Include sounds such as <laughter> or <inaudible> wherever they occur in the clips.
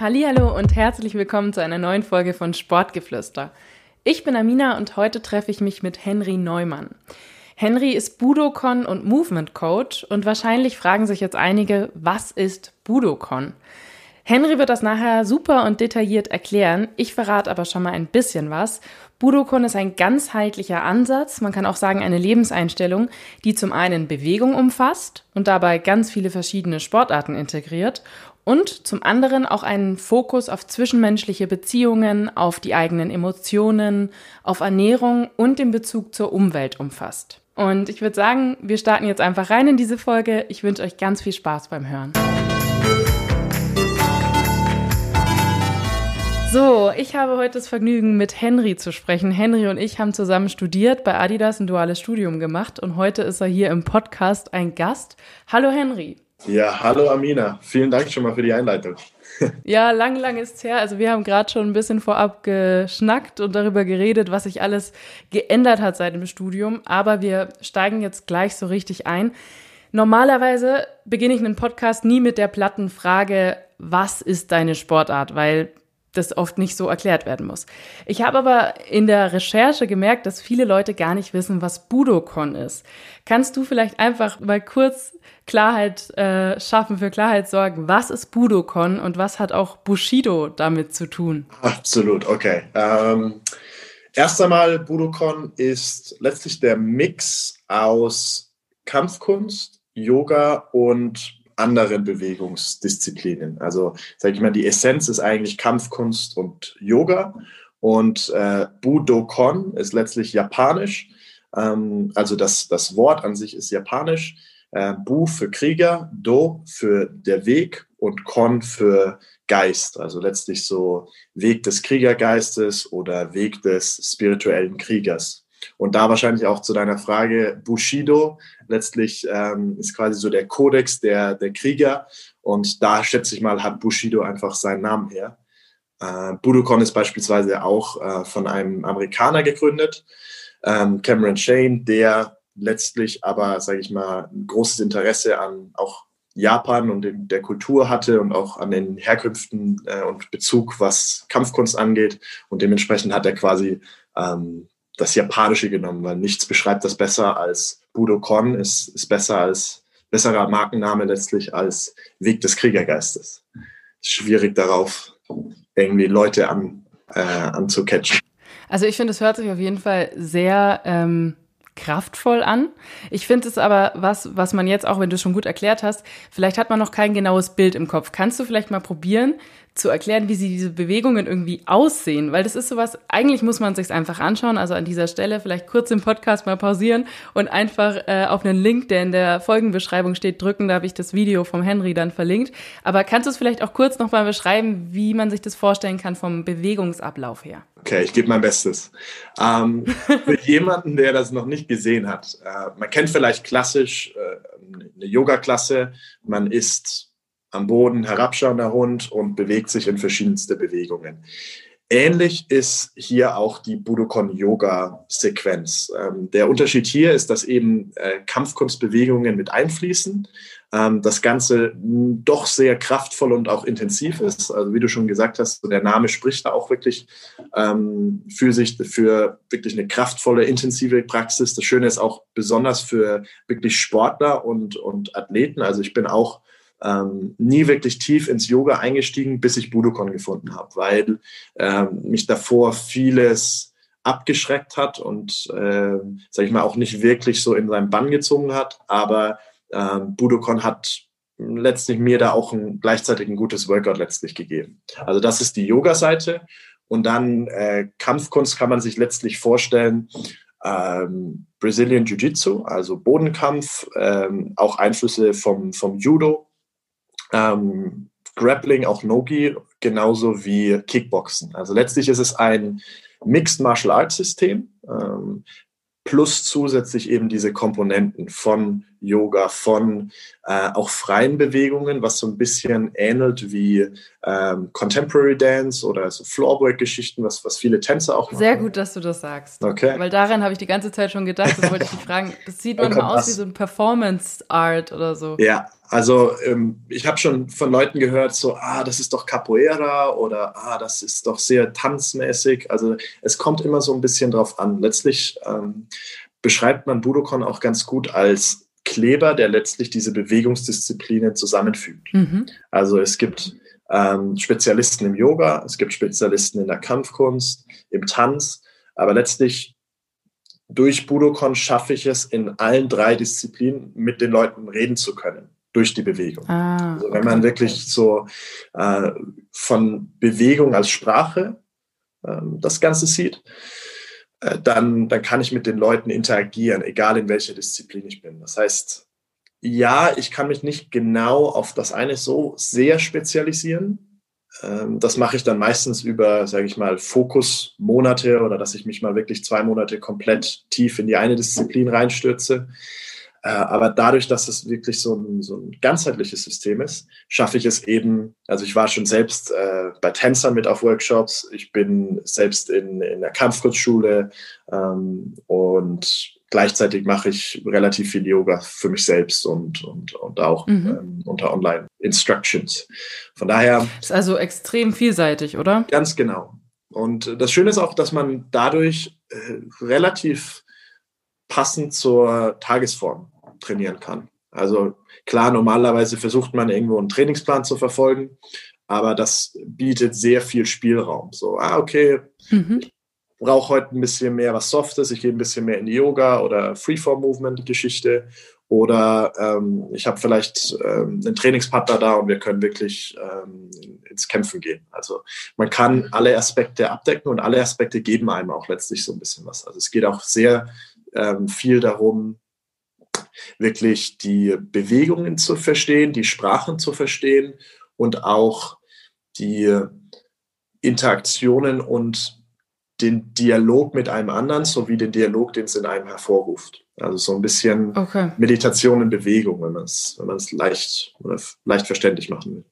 Hallo und herzlich willkommen zu einer neuen Folge von Sportgeflüster. Ich bin Amina und heute treffe ich mich mit Henry Neumann. Henry ist Budokon und Movement Coach und wahrscheinlich fragen sich jetzt einige, was ist Budokon? Henry wird das nachher super und detailliert erklären. Ich verrate aber schon mal ein bisschen was. Budokon ist ein ganzheitlicher Ansatz, man kann auch sagen eine Lebenseinstellung, die zum einen Bewegung umfasst und dabei ganz viele verschiedene Sportarten integriert und zum anderen auch einen Fokus auf zwischenmenschliche Beziehungen, auf die eigenen Emotionen, auf Ernährung und den Bezug zur Umwelt umfasst. Und ich würde sagen, wir starten jetzt einfach rein in diese Folge. Ich wünsche euch ganz viel Spaß beim Hören. So, ich habe heute das Vergnügen, mit Henry zu sprechen. Henry und ich haben zusammen studiert, bei Adidas ein duales Studium gemacht und heute ist er hier im Podcast ein Gast. Hallo Henry. Ja, hallo Amina. Vielen Dank schon mal für die Einleitung. Ja, lang, lang ist es her. Also wir haben gerade schon ein bisschen vorab geschnackt und darüber geredet, was sich alles geändert hat seit dem Studium. Aber wir steigen jetzt gleich so richtig ein. Normalerweise beginne ich einen Podcast nie mit der platten Frage, was ist deine Sportart? Weil das oft nicht so erklärt werden muss. Ich habe aber in der Recherche gemerkt, dass viele Leute gar nicht wissen, was Budokon ist. Kannst du vielleicht einfach mal kurz Klarheit äh, schaffen, für Klarheit sorgen? Was ist Budokon und was hat auch Bushido damit zu tun? Absolut, okay. Ähm, erst einmal, Budokon ist letztlich der Mix aus Kampfkunst, Yoga und anderen Bewegungsdisziplinen. Also sage ich mal, die Essenz ist eigentlich Kampfkunst und Yoga und äh, Budokon ist letztlich japanisch. Ähm, also das, das Wort an sich ist japanisch. Äh, Bu für Krieger, Do für der Weg und Kon für Geist. Also letztlich so Weg des Kriegergeistes oder Weg des spirituellen Kriegers. Und da wahrscheinlich auch zu deiner Frage, Bushido letztlich ähm, ist quasi so der Kodex der, der Krieger. Und da schätze ich mal, hat Bushido einfach seinen Namen her. Äh, Budokan ist beispielsweise auch äh, von einem Amerikaner gegründet, ähm, Cameron Shane, der letztlich aber, sage ich mal, ein großes Interesse an auch Japan und in der Kultur hatte und auch an den Herkünften äh, und Bezug, was Kampfkunst angeht. Und dementsprechend hat er quasi ähm, das Japanische genommen, weil nichts beschreibt das besser als Budokon, ist, ist besser als besserer Markenname letztlich als Weg des Kriegergeistes. Schwierig darauf, irgendwie Leute an, äh, anzucatchen. Also ich finde, es hört sich auf jeden Fall sehr ähm, kraftvoll an. Ich finde es aber was, was man jetzt auch, wenn du es schon gut erklärt hast, vielleicht hat man noch kein genaues Bild im Kopf. Kannst du vielleicht mal probieren, zu erklären, wie sie diese Bewegungen irgendwie aussehen, weil das ist sowas, eigentlich muss man sich einfach anschauen, also an dieser Stelle vielleicht kurz im Podcast mal pausieren und einfach äh, auf einen Link, der in der Folgenbeschreibung steht, drücken, da habe ich das Video vom Henry dann verlinkt. Aber kannst du es vielleicht auch kurz nochmal beschreiben, wie man sich das vorstellen kann vom Bewegungsablauf her? Okay, ich gebe mein Bestes. Ähm, für <laughs> jemanden, der das noch nicht gesehen hat, äh, man kennt vielleicht klassisch äh, eine Yoga-Klasse, man ist am Boden herabschauender Hund und bewegt sich in verschiedenste Bewegungen. Ähnlich ist hier auch die Budokon-Yoga-Sequenz. Ähm, der Unterschied hier ist, dass eben äh, Kampfkunstbewegungen mit einfließen. Ähm, das Ganze doch sehr kraftvoll und auch intensiv ist. Also wie du schon gesagt hast, der Name spricht da auch wirklich ähm, für sich, für wirklich eine kraftvolle, intensive Praxis. Das Schöne ist auch besonders für wirklich Sportler und, und Athleten. Also ich bin auch ähm, nie wirklich tief ins Yoga eingestiegen, bis ich Budokon gefunden habe, weil ähm, mich davor vieles abgeschreckt hat und, äh, sag ich mal, auch nicht wirklich so in seinen Bann gezogen hat. Aber ähm, Budokon hat letztlich mir da auch ein, gleichzeitig ein gutes Workout letztlich gegeben. Also das ist die Yoga-Seite. Und dann äh, Kampfkunst kann man sich letztlich vorstellen, ähm, Brazilian Jiu-Jitsu, also Bodenkampf, ähm, auch Einflüsse vom, vom Judo, ähm, Grappling, auch Nogi, genauso wie Kickboxen. Also letztlich ist es ein Mixed Martial Arts System ähm, plus zusätzlich eben diese Komponenten von Yoga, von äh, auch freien Bewegungen, was so ein bisschen ähnelt wie ähm, Contemporary Dance oder so Floorwork-Geschichten, was, was viele Tänzer auch machen. Sehr gut, dass du das sagst. Okay. Weil daran habe ich die ganze Zeit schon gedacht, das wollte ich dich fragen. Das sieht manchmal aus wie so ein Performance-Art oder so. Ja, also ähm, ich habe schon von Leuten gehört, so, ah, das ist doch Capoeira oder ah, das ist doch sehr tanzmäßig. Also es kommt immer so ein bisschen drauf an. Letztlich ähm, beschreibt man Budokon auch ganz gut als Kleber, der letztlich diese Bewegungsdisziplinen zusammenfügt. Mhm. Also es gibt ähm, Spezialisten im Yoga, es gibt Spezialisten in der Kampfkunst, im Tanz, aber letztlich durch Budokon schaffe ich es, in allen drei Disziplinen mit den Leuten reden zu können durch die Bewegung. Ah, also wenn man wirklich so äh, von Bewegung als Sprache äh, das Ganze sieht, dann, dann kann ich mit den Leuten interagieren, egal in welcher Disziplin ich bin. Das heißt, ja, ich kann mich nicht genau auf das eine so sehr spezialisieren. Ähm, das mache ich dann meistens über, sage ich mal, Fokusmonate oder dass ich mich mal wirklich zwei Monate komplett tief in die eine Disziplin reinstürze. Äh, aber dadurch, dass es wirklich so ein, so ein ganzheitliches System ist, schaffe ich es eben, also ich war schon selbst äh, bei Tänzern mit auf Workshops, ich bin selbst in, in der Kampfkurzschule ähm, und gleichzeitig mache ich relativ viel Yoga für mich selbst und, und, und auch mhm. ähm, unter Online-Instructions. Von daher. Ist also extrem vielseitig, oder? Ganz genau. Und das Schöne ist auch, dass man dadurch äh, relativ passend zur Tagesform trainieren kann. Also klar, normalerweise versucht man irgendwo einen Trainingsplan zu verfolgen, aber das bietet sehr viel Spielraum. So, ah, okay, mhm. ich brauche heute ein bisschen mehr was Softes, ich gehe ein bisschen mehr in die Yoga oder Freeform-Movement-Geschichte oder ähm, ich habe vielleicht ähm, einen Trainingspartner da und wir können wirklich ähm, ins Kämpfen gehen. Also man kann alle Aspekte abdecken und alle Aspekte geben einem auch letztlich so ein bisschen was. Also es geht auch sehr ähm, viel darum, wirklich die Bewegungen zu verstehen, die Sprachen zu verstehen und auch die Interaktionen und den Dialog mit einem anderen sowie den Dialog, den es in einem hervorruft. Also so ein bisschen okay. Meditation in Bewegung, wenn man es wenn leicht oder leicht verständlich machen will.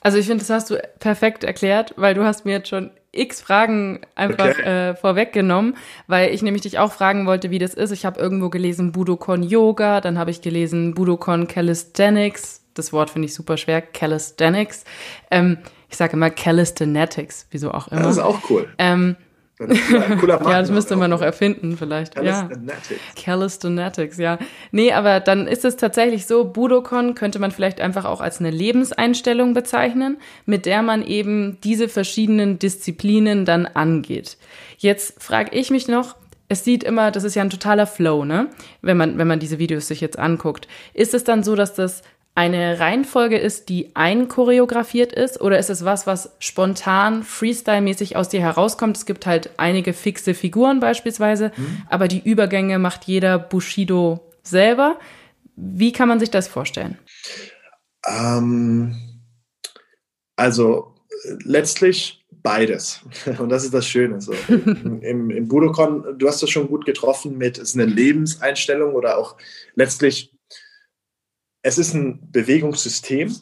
Also ich finde, das hast du perfekt erklärt, weil du hast mir jetzt schon x Fragen einfach okay. äh, vorweggenommen, weil ich nämlich dich auch fragen wollte, wie das ist. Ich habe irgendwo gelesen Budokon Yoga, dann habe ich gelesen Budokon Calisthenics. Das Wort finde ich super schwer, Calisthenics. Ähm, ich sage immer Calisthenics, wieso auch immer. Das ist auch cool. Ähm, <laughs> ja, das müsste man noch erfinden, vielleicht. Calisthenics. Ja. Calisthenics, ja. Nee, aber dann ist es tatsächlich so, Budokon könnte man vielleicht einfach auch als eine Lebenseinstellung bezeichnen, mit der man eben diese verschiedenen Disziplinen dann angeht. Jetzt frage ich mich noch, es sieht immer, das ist ja ein totaler Flow, ne? Wenn man, wenn man diese Videos sich jetzt anguckt. Ist es dann so, dass das eine Reihenfolge ist, die einchoreografiert ist? Oder ist es was, was spontan, freestyle-mäßig aus dir herauskommt? Es gibt halt einige fixe Figuren beispielsweise, mhm. aber die Übergänge macht jeder Bushido selber. Wie kann man sich das vorstellen? Ähm, also letztlich beides. <laughs> Und das ist das Schöne. So. Im, Im Budokon, du hast das schon gut getroffen mit, es ist eine Lebenseinstellung oder auch letztlich es ist ein Bewegungssystem,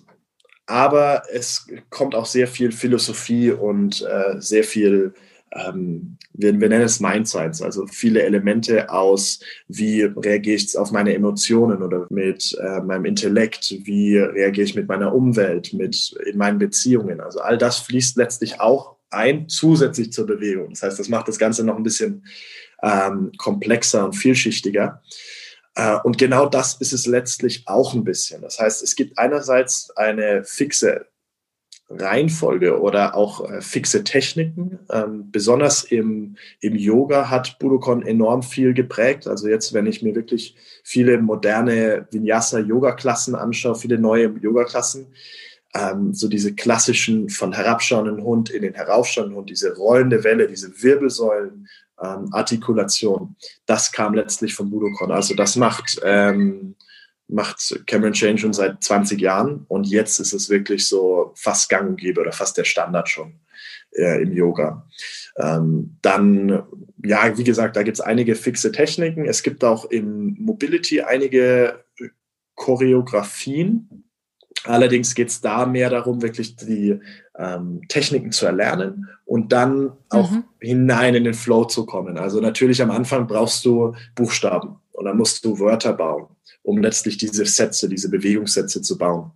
aber es kommt auch sehr viel Philosophie und äh, sehr viel, ähm, wir, wir, nennen es Mind Science, also viele Elemente aus, wie reagiere ich auf meine Emotionen oder mit äh, meinem Intellekt, wie reagiere ich mit meiner Umwelt, mit in meinen Beziehungen. Also all das fließt letztlich auch ein, zusätzlich zur Bewegung. Das heißt, das macht das Ganze noch ein bisschen ähm, komplexer und vielschichtiger. Äh, und genau das ist es letztlich auch ein bisschen. Das heißt, es gibt einerseits eine fixe Reihenfolge oder auch äh, fixe Techniken. Ähm, besonders im, im Yoga hat Budokon enorm viel geprägt. Also jetzt, wenn ich mir wirklich viele moderne Vinyasa-Yoga-Klassen anschaue, viele neue Yoga-Klassen, ähm, so diese klassischen von herabschauenden Hund in den heraufschauenden Hund, diese rollende Welle, diese Wirbelsäulen, ähm, Artikulation. Das kam letztlich von Budokon. Also das macht, ähm, macht Cameron Chain schon seit 20 Jahren und jetzt ist es wirklich so fast gang und gäbe oder fast der Standard schon äh, im Yoga. Ähm, dann, ja, wie gesagt, da gibt es einige fixe Techniken. Es gibt auch im Mobility einige Choreografien. Allerdings geht es da mehr darum, wirklich die ähm, Techniken zu erlernen und dann auch mhm. hinein in den Flow zu kommen. Also natürlich am Anfang brauchst du Buchstaben und dann musst du Wörter bauen, um letztlich diese Sätze, diese Bewegungssätze zu bauen.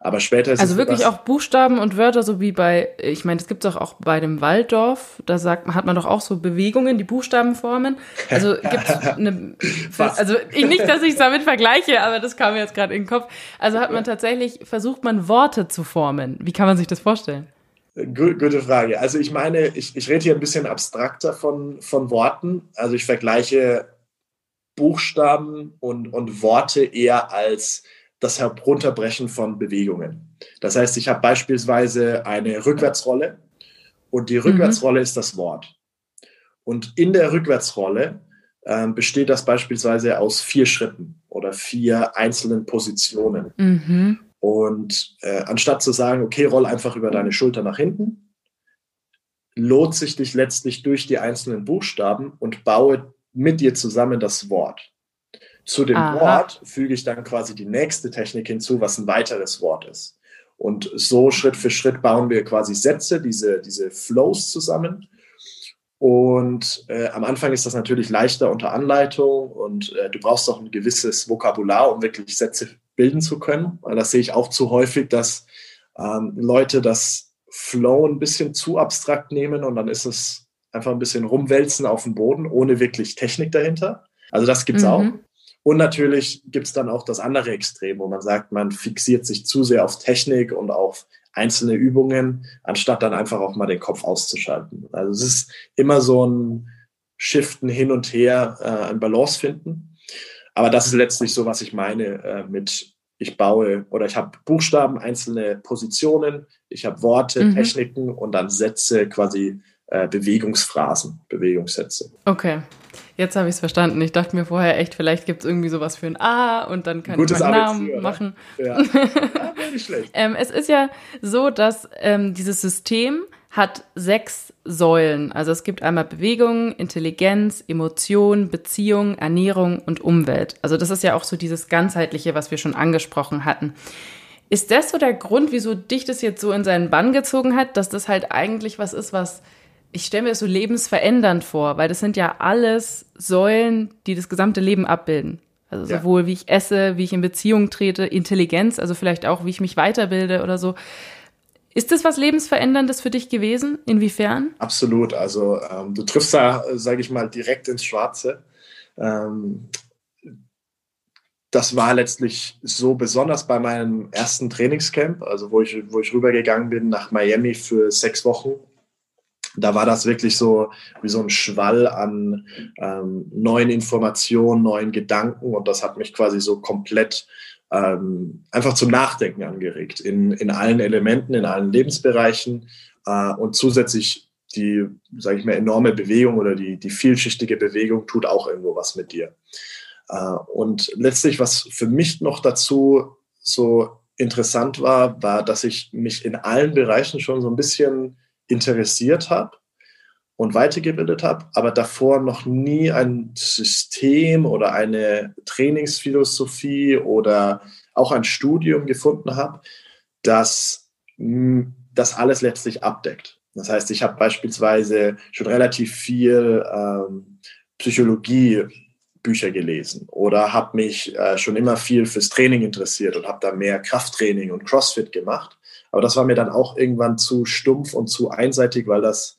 Aber später ist also es wirklich auch Buchstaben und Wörter, so wie bei, ich meine, das gibt es auch bei dem Waldorf. Da sagt, hat man doch auch so Bewegungen, die Buchstaben formen. Also <laughs> gibt eine, also ich, nicht, dass ich es damit vergleiche, aber das kam mir jetzt gerade in den Kopf. Also hat man tatsächlich versucht, man Worte zu formen. Wie kann man sich das vorstellen? Gute Frage. Also ich meine, ich, ich rede hier ein bisschen abstrakter von, von Worten. Also ich vergleiche Buchstaben und, und Worte eher als das Herunterbrechen von Bewegungen. Das heißt, ich habe beispielsweise eine Rückwärtsrolle und die mhm. Rückwärtsrolle mhm. ist das Wort. Und in der Rückwärtsrolle äh, besteht das beispielsweise aus vier Schritten oder vier einzelnen Positionen. Mhm. Und äh, anstatt zu sagen, okay, roll einfach über deine Schulter nach hinten, lohnt sich dich letztlich durch die einzelnen Buchstaben und baue mit dir zusammen das Wort. Zu dem Aha. Wort füge ich dann quasi die nächste Technik hinzu, was ein weiteres Wort ist. Und so Schritt für Schritt bauen wir quasi Sätze, diese, diese Flows zusammen. Und äh, am Anfang ist das natürlich leichter unter Anleitung und äh, du brauchst auch ein gewisses Vokabular, um wirklich Sätze bilden zu können. Weil das sehe ich auch zu häufig, dass ähm, Leute das Flow ein bisschen zu abstrakt nehmen und dann ist es einfach ein bisschen rumwälzen auf dem Boden, ohne wirklich Technik dahinter. Also das gibt's mhm. auch. Und natürlich gibt es dann auch das andere Extrem, wo man sagt, man fixiert sich zu sehr auf Technik und auf einzelne Übungen, anstatt dann einfach auch mal den Kopf auszuschalten. Also es ist immer so ein Shiften hin und her, äh, ein Balance finden. Aber das ist letztlich so, was ich meine äh, mit, ich baue oder ich habe Buchstaben, einzelne Positionen, ich habe Worte, mhm. Techniken und dann Sätze, quasi äh, Bewegungsphrasen, Bewegungssätze. Okay. Jetzt habe ich es verstanden. Ich dachte mir vorher echt, vielleicht gibt es irgendwie sowas für ein A und dann kann Gutes ich meinen Namen oder? machen. Ja, <laughs> ja nicht schlecht. ähm, es ist ja so, dass ähm, dieses System hat sechs Säulen. Also es gibt einmal Bewegung, Intelligenz, Emotion, Beziehung, Ernährung und Umwelt. Also das ist ja auch so dieses ganzheitliche, was wir schon angesprochen hatten. Ist das so der Grund, wieso dich das jetzt so in seinen Bann gezogen hat, dass das halt eigentlich was ist, was ich stelle mir das so lebensverändernd vor, weil das sind ja alles Säulen, die das gesamte Leben abbilden. Also ja. sowohl wie ich esse, wie ich in Beziehung trete, Intelligenz, also vielleicht auch, wie ich mich weiterbilde oder so. Ist das was Lebensveränderndes für dich gewesen? Inwiefern? Absolut. Also ähm, du triffst da, sage ich mal, direkt ins Schwarze. Ähm, das war letztlich so besonders bei meinem ersten Trainingscamp, also wo ich, wo ich rübergegangen bin nach Miami für sechs Wochen da war das wirklich so wie so ein Schwall an ähm, neuen Informationen, neuen Gedanken und das hat mich quasi so komplett ähm, einfach zum Nachdenken angeregt in, in allen Elementen, in allen Lebensbereichen äh, und zusätzlich die, sage ich mal, enorme Bewegung oder die, die vielschichtige Bewegung tut auch irgendwo was mit dir. Äh, und letztlich, was für mich noch dazu so interessant war, war, dass ich mich in allen Bereichen schon so ein bisschen interessiert habe und weitergebildet habe, aber davor noch nie ein System oder eine Trainingsphilosophie oder auch ein Studium gefunden habe, das das alles letztlich abdeckt. Das heißt, ich habe beispielsweise schon relativ viel ähm, Psychologie Bücher gelesen oder habe mich äh, schon immer viel fürs Training interessiert und habe da mehr Krafttraining und CrossFit gemacht. Aber das war mir dann auch irgendwann zu stumpf und zu einseitig, weil das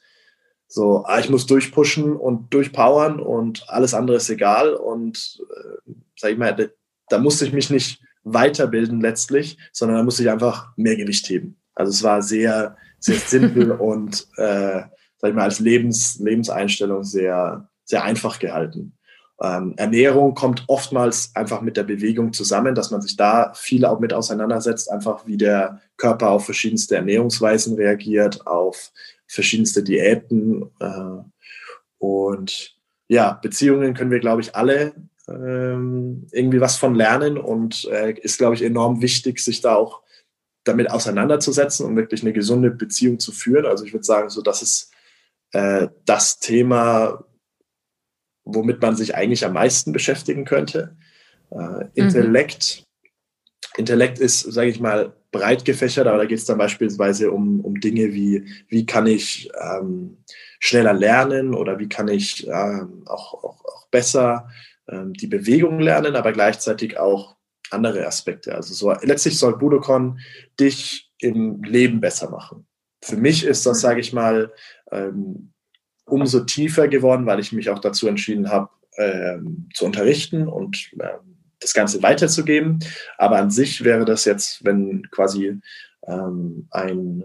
so, ah, ich muss durchpushen und durchpowern und alles andere ist egal. Und äh, sag ich mal, da, da musste ich mich nicht weiterbilden letztlich, sondern da musste ich einfach mehr Gewicht heben. Also es war sehr, sehr <laughs> simpel und äh, sag ich mal, als Lebens, Lebenseinstellung sehr, sehr einfach gehalten. Ähm, Ernährung kommt oftmals einfach mit der Bewegung zusammen, dass man sich da viel auch mit auseinandersetzt, einfach wie der Körper auf verschiedenste Ernährungsweisen reagiert, auf verschiedenste Diäten. Äh, und ja, Beziehungen können wir, glaube ich, alle ähm, irgendwie was von lernen und äh, ist, glaube ich, enorm wichtig, sich da auch damit auseinanderzusetzen und wirklich eine gesunde Beziehung zu führen. Also ich würde sagen, so das ist äh, das Thema, womit man sich eigentlich am meisten beschäftigen könnte. Äh, Intellekt Intellekt ist, sage ich mal, breit gefächert, aber da geht es dann beispielsweise um, um Dinge wie, wie kann ich ähm, schneller lernen oder wie kann ich ähm, auch, auch, auch besser ähm, die Bewegung lernen, aber gleichzeitig auch andere Aspekte. Also so, letztlich soll Budokon dich im Leben besser machen. Für mich ist das, sage ich mal, ähm, umso tiefer geworden, weil ich mich auch dazu entschieden habe, ähm, zu unterrichten und ähm, das Ganze weiterzugeben. Aber an sich wäre das jetzt, wenn quasi ähm, ein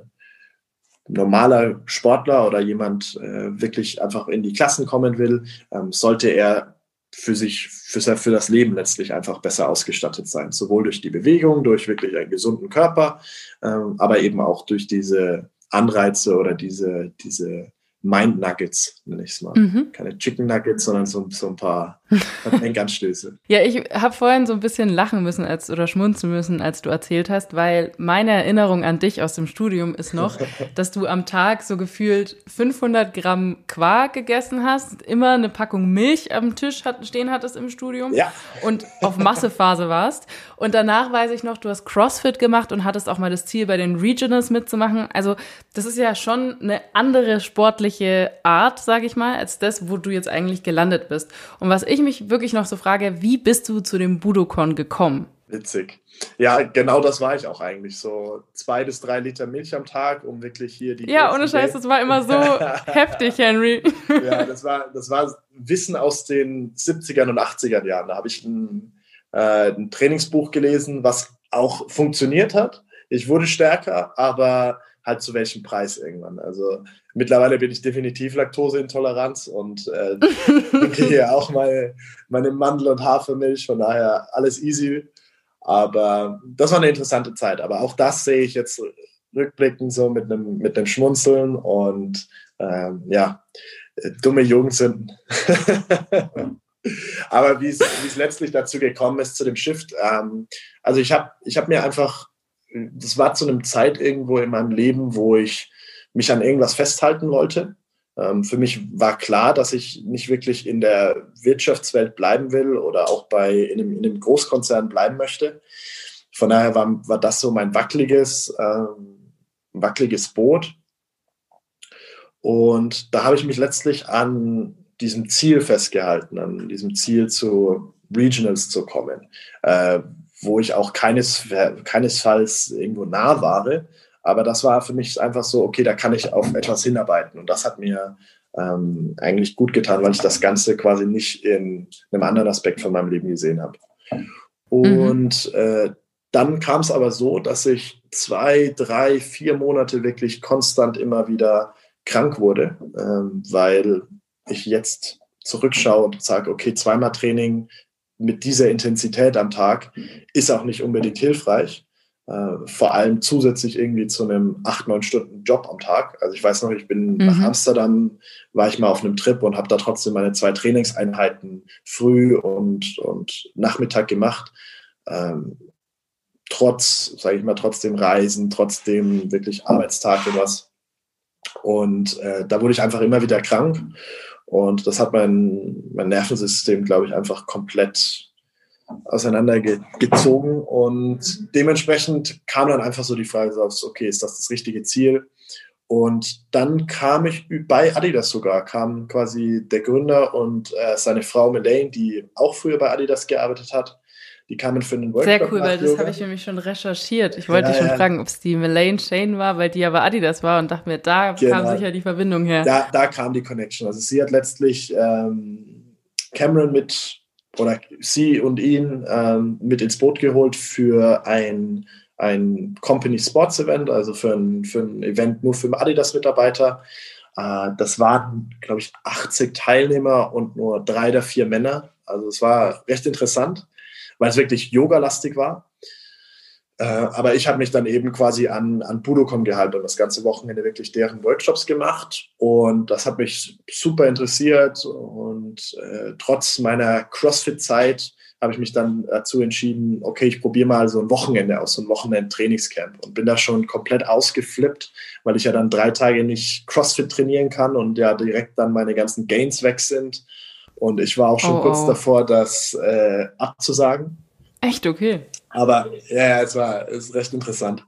normaler Sportler oder jemand äh, wirklich einfach in die Klassen kommen will, ähm, sollte er für sich, für, für das Leben letztlich einfach besser ausgestattet sein. Sowohl durch die Bewegung, durch wirklich einen gesunden Körper, ähm, aber eben auch durch diese Anreize oder diese, diese Mind Nuggets, nenne ich es mal. Mhm. Keine Chicken Nuggets, sondern so, so ein paar <laughs> Denkanstöße. ja, ich habe vorhin so ein bisschen lachen müssen als, oder schmunzen müssen, als du erzählt hast, weil meine Erinnerung an dich aus dem Studium ist noch, <laughs> dass du am Tag so gefühlt 500 Gramm Quark gegessen hast, immer eine Packung Milch am Tisch hat, stehen hattest im Studium ja. und auf Massephase warst. Und danach weiß ich noch, du hast CrossFit gemacht und hattest auch mal das Ziel, bei den Regionals mitzumachen. Also das ist ja schon eine andere sportliche Art, sage ich mal, als das, wo du jetzt eigentlich gelandet bist. Und was ich mich wirklich noch so frage, wie bist du zu dem Budokon gekommen? Witzig. Ja, genau das war ich auch eigentlich. So zwei bis drei Liter Milch am Tag, um wirklich hier die. Ja, ohne Scheiß, das war immer so <laughs> heftig, Henry. ja, das war, das war Wissen aus den 70ern und 80er Jahren. Da habe ich ein, äh, ein Trainingsbuch gelesen, was auch funktioniert hat. Ich wurde stärker, aber halt zu welchem Preis irgendwann. Also mittlerweile bin ich definitiv Laktoseintoleranz und äh, <laughs> kriege auch meine, meine Mandel- und Hafermilch, von daher alles easy. Aber das war eine interessante Zeit. Aber auch das sehe ich jetzt rückblickend so mit einem, mit einem Schmunzeln und ähm, ja, dumme sind. <laughs> Aber wie es letztlich dazu gekommen ist, zu dem Shift, ähm, also ich habe ich hab mir einfach das war zu einem Zeit irgendwo in meinem Leben, wo ich mich an irgendwas festhalten wollte. Ähm, für mich war klar, dass ich nicht wirklich in der Wirtschaftswelt bleiben will oder auch bei in einem, in einem Großkonzern bleiben möchte. Von daher war, war das so mein wackeliges, ähm, wackeliges Boot. Und da habe ich mich letztlich an diesem Ziel festgehalten, an diesem Ziel zu Regionals zu kommen. Äh, wo ich auch keines, keinesfalls irgendwo nah war. Aber das war für mich einfach so, okay, da kann ich auf etwas hinarbeiten. Und das hat mir ähm, eigentlich gut getan, weil ich das Ganze quasi nicht in einem anderen Aspekt von meinem Leben gesehen habe. Und mhm. äh, dann kam es aber so, dass ich zwei, drei, vier Monate wirklich konstant immer wieder krank wurde, ähm, weil ich jetzt zurückschaue und sage, okay, zweimal Training mit dieser Intensität am Tag ist auch nicht unbedingt hilfreich. Äh, vor allem zusätzlich irgendwie zu einem acht, neun Stunden Job am Tag. Also ich weiß noch, ich bin mhm. nach Amsterdam, war ich mal auf einem Trip und habe da trotzdem meine zwei Trainingseinheiten früh und, und Nachmittag gemacht. Ähm, trotz, sage ich mal, trotzdem Reisen, trotzdem wirklich Arbeitstag und was. Und äh, da wurde ich einfach immer wieder krank. Und das hat mein, mein Nervensystem, glaube ich, einfach komplett auseinandergezogen. Und dementsprechend kam dann einfach so die Frage auf, okay, ist das das richtige Ziel? Und dann kam ich bei Adidas sogar, kam quasi der Gründer und äh, seine Frau Melaine, die auch früher bei Adidas gearbeitet hat, die kamen für den Workshop. Sehr cool, weil das habe ich nämlich schon recherchiert. Ich wollte ja, schon ja. fragen, ob es die Melaine Shane war, weil die aber Adidas war und dachte mir, da genau. kam sicher die Verbindung her. Da, da kam die Connection. Also sie hat letztlich ähm, Cameron mit, oder sie und ihn ähm, mit ins Boot geholt für ein, ein Company Sports Event, also für ein, für ein Event nur für Adidas-Mitarbeiter. Äh, das waren, glaube ich, 80 Teilnehmer und nur drei oder vier Männer. Also es war recht interessant weil es wirklich yogalastig war. Äh, aber ich habe mich dann eben quasi an, an Budokon gehalten und das ganze Wochenende wirklich deren Workshops gemacht. Und das hat mich super interessiert. Und äh, trotz meiner CrossFit-Zeit habe ich mich dann dazu entschieden, okay, ich probiere mal so ein Wochenende aus, so ein Wochenend-Trainingscamp. Und bin da schon komplett ausgeflippt, weil ich ja dann drei Tage nicht CrossFit trainieren kann und ja direkt dann meine ganzen Gains weg sind. Und ich war auch schon oh, kurz oh. davor, das äh, abzusagen. Echt, okay. Aber ja, es war es ist recht interessant.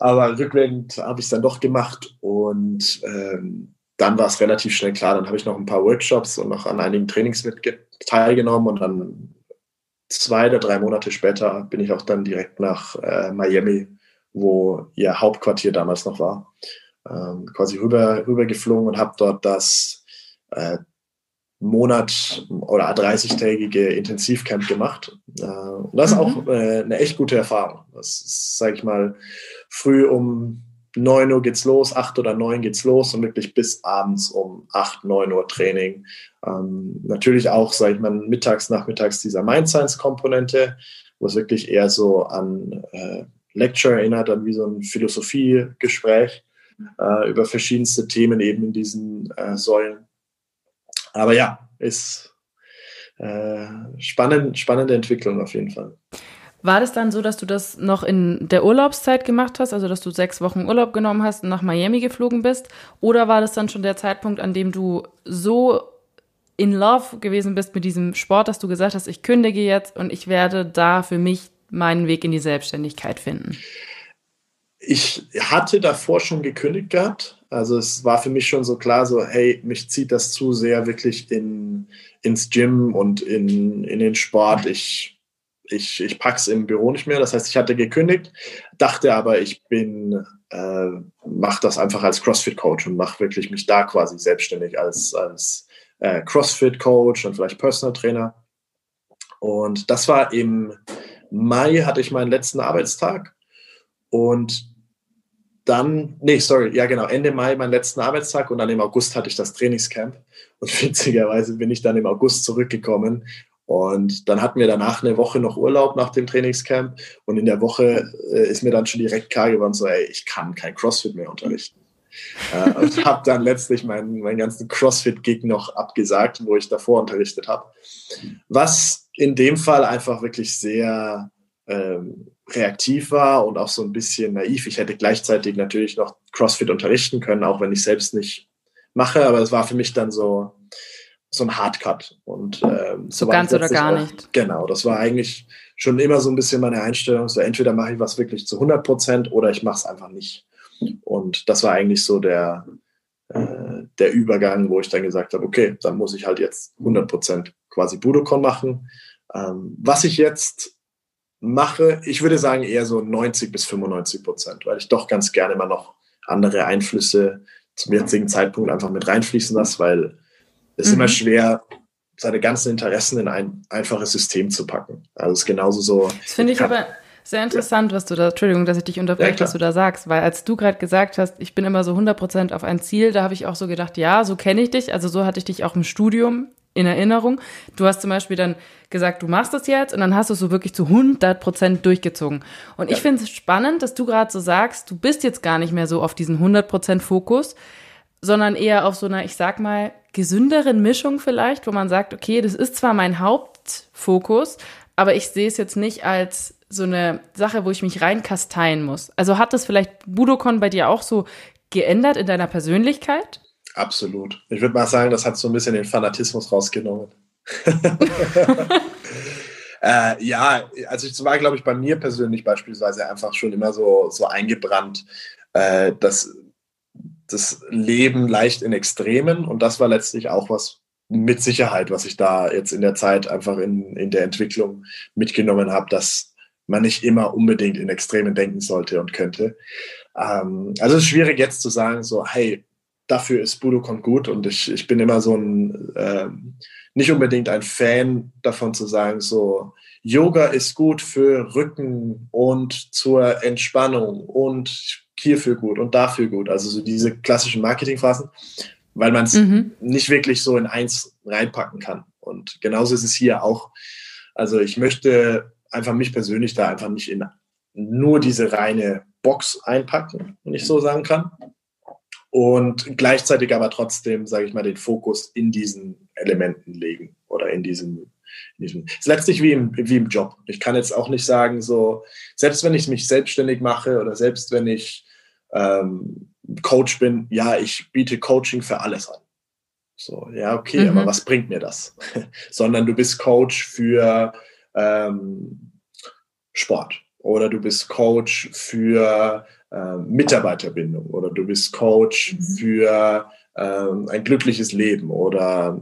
Aber rückwärts habe ich es dann doch gemacht und ähm, dann war es relativ schnell klar. Dann habe ich noch ein paar Workshops und noch an einigen Trainings mit teilgenommen und dann zwei oder drei Monate später bin ich auch dann direkt nach äh, Miami, wo ihr Hauptquartier damals noch war, ähm, quasi rüber, rüber geflogen und habe dort das äh, Monat oder 30-tägige Intensivcamp gemacht. Äh, und das ist mhm. auch äh, eine echt gute Erfahrung. Das ist, sage ich mal, früh um 9 Uhr geht's los, 8 oder 9 geht's los und wirklich bis abends um 8, 9 Uhr Training. Ähm, natürlich auch, sage ich mal, mittags, nachmittags dieser Mind Science Komponente, wo es wirklich eher so an äh, Lecture erinnert, an wie so ein Philosophiegespräch äh, über verschiedenste Themen eben in diesen äh, Säulen. Aber ja, ist äh, spannend, spannende Entwicklung auf jeden Fall. War das dann so, dass du das noch in der Urlaubszeit gemacht hast, also dass du sechs Wochen Urlaub genommen hast und nach Miami geflogen bist? Oder war das dann schon der Zeitpunkt, an dem du so in love gewesen bist mit diesem Sport, dass du gesagt hast, ich kündige jetzt und ich werde da für mich meinen Weg in die Selbstständigkeit finden? Ich hatte davor schon gekündigt gehabt. Also es war für mich schon so klar, so hey, mich zieht das zu sehr wirklich in, ins Gym und in, in den Sport. Ich ich, ich pack's im Büro nicht mehr. Das heißt, ich hatte gekündigt, dachte aber, ich bin, äh, mache das einfach als CrossFit-Coach und mache wirklich mich da quasi selbstständig als, als äh, CrossFit-Coach und vielleicht Personal Trainer. Und das war im Mai, hatte ich meinen letzten Arbeitstag und dann, nee, sorry, ja genau, Ende Mai meinen letzten Arbeitstag und dann im August hatte ich das Trainingscamp. Und <laughs> witzigerweise bin ich dann im August zurückgekommen und dann hatten wir danach eine Woche noch Urlaub nach dem Trainingscamp. Und in der Woche äh, ist mir dann schon direkt klar geworden, so, ey, ich kann kein CrossFit mehr unterrichten. äh, und <laughs> habe dann letztlich meinen, meinen ganzen CrossFit-Gig noch abgesagt, wo ich davor unterrichtet habe. Was in dem Fall einfach wirklich sehr ähm, reaktiv war und auch so ein bisschen naiv. Ich hätte gleichzeitig natürlich noch CrossFit unterrichten können, auch wenn ich selbst nicht mache. Aber es war für mich dann so, so ein Hardcut. Und ähm, so, ganz oder gar auch, nicht. Genau, das war eigentlich schon immer so ein bisschen meine Einstellung. So entweder mache ich was wirklich zu 100 Prozent oder ich mache es einfach nicht. Und das war eigentlich so der, äh, der Übergang, wo ich dann gesagt habe, okay, dann muss ich halt jetzt 100 Prozent quasi Budokon machen. Ähm, was ich jetzt mache, ich würde sagen eher so 90 bis 95 Prozent, weil ich doch ganz gerne immer noch andere Einflüsse zum jetzigen Zeitpunkt einfach mit reinfließen lasse, weil es ist mhm. immer schwer, seine ganzen Interessen in ein einfaches System zu packen. Also es ist genauso so. Das finde ich aber sehr interessant, ja. was du da, Entschuldigung, dass ich dich unterbreche, ja, was du da sagst, weil als du gerade gesagt hast, ich bin immer so 100% auf ein Ziel, da habe ich auch so gedacht, ja, so kenne ich dich, also so hatte ich dich auch im Studium in Erinnerung. Du hast zum Beispiel dann gesagt, du machst das jetzt und dann hast du es so wirklich zu 100% durchgezogen. Und ja. ich finde es spannend, dass du gerade so sagst, du bist jetzt gar nicht mehr so auf diesen 100% Fokus, sondern eher auf so einer, ich sag mal, gesünderen Mischung vielleicht, wo man sagt, okay, das ist zwar mein Hauptfokus, aber ich sehe es jetzt nicht als so eine Sache, wo ich mich reinkasteien muss. Also hat das vielleicht Budokon bei dir auch so geändert in deiner Persönlichkeit? Absolut. Ich würde mal sagen, das hat so ein bisschen den Fanatismus rausgenommen. <laughs> äh, ja, also es war, glaube ich, bei mir persönlich beispielsweise einfach schon immer so, so eingebrannt, äh, dass das Leben leicht in Extremen und das war letztlich auch was mit Sicherheit, was ich da jetzt in der Zeit einfach in, in der Entwicklung mitgenommen habe, dass man nicht immer unbedingt in Extremen denken sollte und könnte. Ähm, also es ist schwierig jetzt zu sagen, so, hey, dafür ist Budokon gut und ich, ich bin immer so ein, ähm, nicht unbedingt ein Fan davon zu sagen, so, Yoga ist gut für Rücken und zur Entspannung und hierfür gut und dafür gut. Also so diese klassischen Marketingphasen, weil man es mhm. nicht wirklich so in eins reinpacken kann. Und genauso ist es hier auch. Also ich möchte einfach mich persönlich da einfach nicht in nur diese reine Box einpacken, wenn ich so sagen kann. Und gleichzeitig aber trotzdem, sage ich mal, den Fokus in diesen Elementen legen oder in diesem es ist letztlich wie im, wie im Job. Ich kann jetzt auch nicht sagen, so, selbst wenn ich mich selbstständig mache oder selbst wenn ich ähm, Coach bin, ja, ich biete Coaching für alles an. So, ja, okay, mhm. aber was bringt mir das? <laughs> Sondern du bist Coach für ähm, Sport oder du bist Coach für äh, Mitarbeiterbindung oder du bist Coach mhm. für äh, ein glückliches Leben oder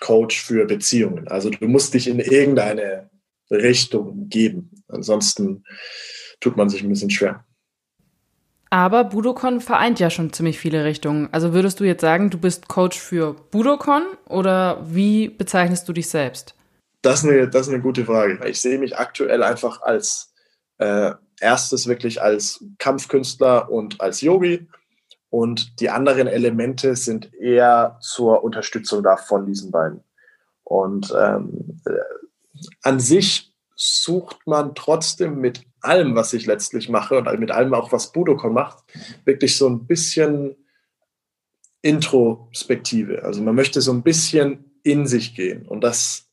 Coach für Beziehungen. Also du musst dich in irgendeine Richtung geben. Ansonsten tut man sich ein bisschen schwer. Aber Budokon vereint ja schon ziemlich viele Richtungen. Also würdest du jetzt sagen, du bist Coach für Budokon oder wie bezeichnest du dich selbst? Das ist eine, das ist eine gute Frage. Ich sehe mich aktuell einfach als äh, erstes wirklich als Kampfkünstler und als Yogi. Und die anderen Elemente sind eher zur Unterstützung da von diesen beiden. Und ähm, äh, an sich sucht man trotzdem mit allem, was ich letztlich mache und mit allem auch, was Budokon macht, wirklich so ein bisschen Introspektive. Also man möchte so ein bisschen in sich gehen und das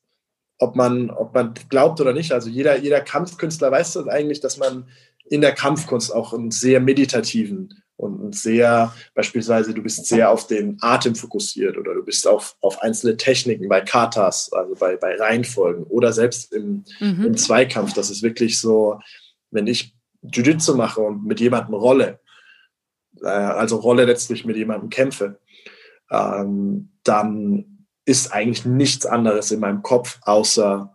ob man, ob man glaubt oder nicht. Also jeder, jeder Kampfkünstler weiß das eigentlich, dass man in der Kampfkunst auch einen sehr meditativen und sehr, beispielsweise, du bist sehr auf den Atem fokussiert oder du bist auf, auf einzelne Techniken bei Katas, also bei, bei Reihenfolgen oder selbst im, mhm. im Zweikampf. Das ist wirklich so, wenn ich Jiu-Jitsu mache und mit jemandem rolle, äh, also rolle letztlich mit jemandem kämpfe, ähm, dann ist eigentlich nichts anderes in meinem Kopf außer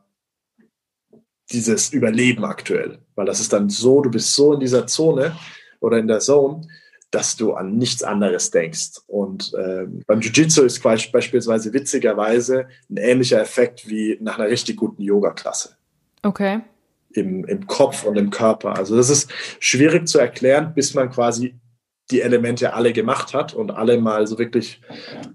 dieses Überleben aktuell. Weil das ist dann so, du bist so in dieser Zone oder in der Zone, dass du an nichts anderes denkst. Und äh, beim Jiu-Jitsu ist beispielsweise witzigerweise ein ähnlicher Effekt wie nach einer richtig guten Yoga-Klasse. Okay. Im, Im Kopf und im Körper. Also das ist schwierig zu erklären, bis man quasi die Elemente alle gemacht hat und alle mal so wirklich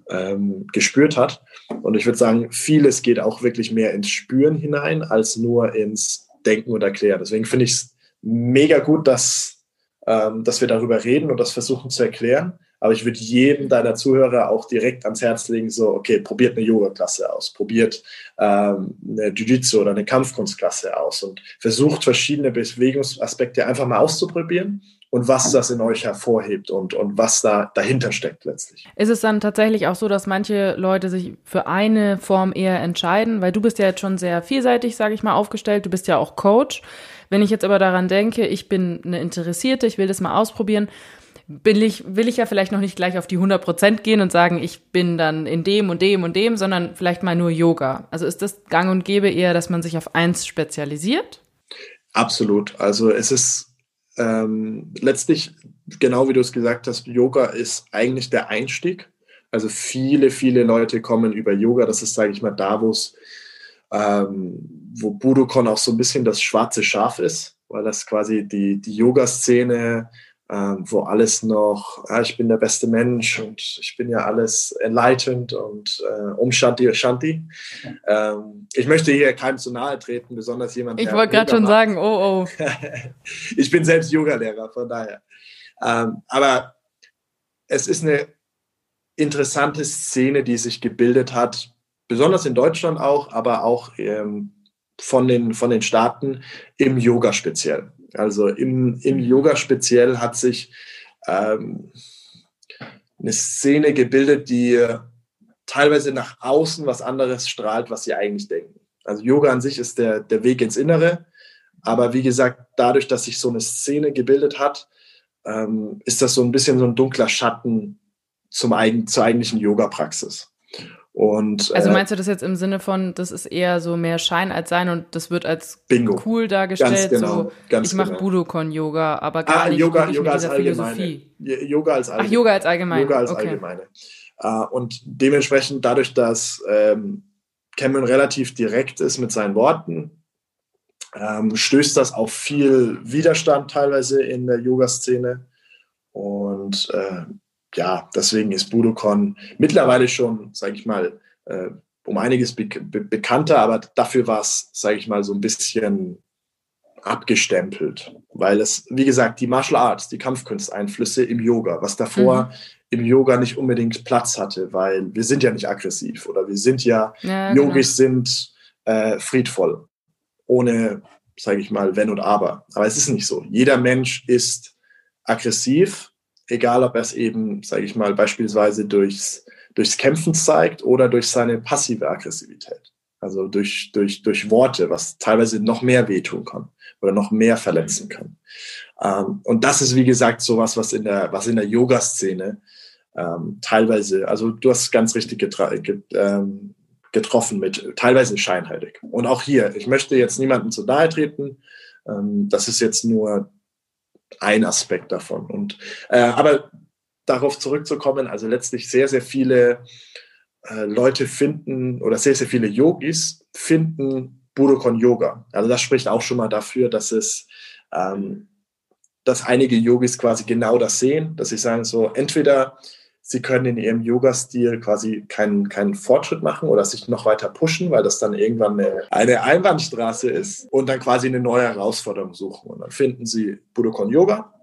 ähm, gespürt hat. Und ich würde sagen, vieles geht auch wirklich mehr ins Spüren hinein, als nur ins Denken und Erklären. Deswegen finde ich es mega gut, dass, ähm, dass wir darüber reden und das versuchen zu erklären. Aber ich würde jedem deiner Zuhörer auch direkt ans Herz legen, so, okay, probiert eine Yoga-Klasse aus, probiert ähm, eine Jiu-Jitsu oder eine Kampfkunstklasse aus und versucht verschiedene Bewegungsaspekte einfach mal auszuprobieren und was das in euch hervorhebt und, und was da dahinter steckt letztlich. Ist es dann tatsächlich auch so, dass manche Leute sich für eine Form eher entscheiden? Weil du bist ja jetzt schon sehr vielseitig, sage ich mal, aufgestellt. Du bist ja auch Coach. Wenn ich jetzt aber daran denke, ich bin eine Interessierte, ich will das mal ausprobieren, will ich, will ich ja vielleicht noch nicht gleich auf die 100 Prozent gehen und sagen, ich bin dann in dem und dem und dem, sondern vielleicht mal nur Yoga. Also ist das gang und gäbe eher, dass man sich auf eins spezialisiert? Absolut. Also es ist ähm, letztlich, genau wie du es gesagt hast, Yoga ist eigentlich der Einstieg. Also viele, viele Leute kommen über Yoga. Das ist, sage ich mal, da, wo es, ähm, wo Budokon auch so ein bisschen das schwarze Schaf ist, weil das quasi die, die Yoga-Szene ähm, wo alles noch, ja, ich bin der beste Mensch und ich bin ja alles enlightened und äh, um Shanti Shanti. Ähm, ich möchte hier keinem zu nahe treten, besonders jemand, Ich wollte gerade schon sagen, oh, oh. <laughs> ich bin selbst Yogalehrer, von daher. Ähm, aber es ist eine interessante Szene, die sich gebildet hat, besonders in Deutschland auch, aber auch ähm, von, den, von den Staaten im Yoga speziell. Also im, im Yoga speziell hat sich ähm, eine Szene gebildet, die teilweise nach außen was anderes strahlt, was sie eigentlich denken. Also Yoga an sich ist der, der Weg ins Innere, aber wie gesagt, dadurch, dass sich so eine Szene gebildet hat, ähm, ist das so ein bisschen so ein dunkler Schatten zum, zur eigentlichen Yoga-Praxis. Und, also äh, meinst du das jetzt im Sinne von, das ist eher so mehr Schein als Sein und das wird als Bingo. cool dargestellt? Ganz genau, so, ganz ich mache genau. Budokon-Yoga, aber gar ah, nicht Yoga, Yoga als Philosophie. Yoga als allgemeine. Ach, Yoga als allgemeine. Yoga als okay. allgemeine. Uh, und dementsprechend dadurch, dass ähm, Cameron relativ direkt ist mit seinen Worten, ähm, stößt das auf viel Widerstand teilweise in der Yoga-Szene. Und äh, ja, deswegen ist Budokon mittlerweile schon, sage ich mal, äh, um einiges be be bekannter, aber dafür war es, sage ich mal, so ein bisschen abgestempelt, weil es, wie gesagt, die Martial Arts, die Kampfkunsteinflüsse im Yoga, was davor mhm. im Yoga nicht unbedingt Platz hatte, weil wir sind ja nicht aggressiv oder wir sind ja, ja genau. Yogis sind äh, friedvoll, ohne, sage ich mal, Wenn und Aber. Aber es ist nicht so. Jeder Mensch ist aggressiv egal ob er es eben, sage ich mal, beispielsweise durchs, durchs Kämpfen zeigt oder durch seine passive Aggressivität. Also durch, durch, durch Worte, was teilweise noch mehr wehtun kann oder noch mehr verletzen kann. Ähm, und das ist, wie gesagt, sowas, was in der, was in der Yoga-Szene ähm, teilweise, also du hast ganz richtig get ähm, getroffen mit teilweise scheinheilig. Und auch hier, ich möchte jetzt niemandem zu nahe treten. Ähm, das ist jetzt nur ein Aspekt davon. Und, äh, aber darauf zurückzukommen, also letztlich sehr, sehr viele äh, Leute finden oder sehr, sehr viele Yogis finden Budokon Yoga. Also das spricht auch schon mal dafür, dass es, ähm, dass einige Yogis quasi genau das sehen, dass sie sagen so, entweder sie können in ihrem Yoga-Stil quasi keinen, keinen Fortschritt machen oder sich noch weiter pushen, weil das dann irgendwann eine, eine Einbahnstraße ist und dann quasi eine neue Herausforderung suchen. Und dann finden sie Budokon Yoga.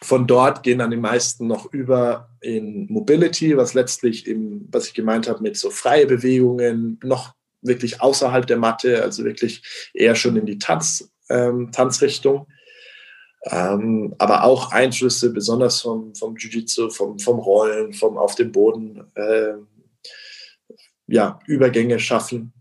Von dort gehen dann die meisten noch über in Mobility, was letztlich im, was ich gemeint habe, mit so freie Bewegungen, noch wirklich außerhalb der Matte, also wirklich eher schon in die Tanz, ähm, Tanzrichtung. Ähm, aber auch Einflüsse, besonders vom, vom Jiu-Jitsu, vom, vom Rollen, vom auf dem Boden, äh, ja, Übergänge schaffen.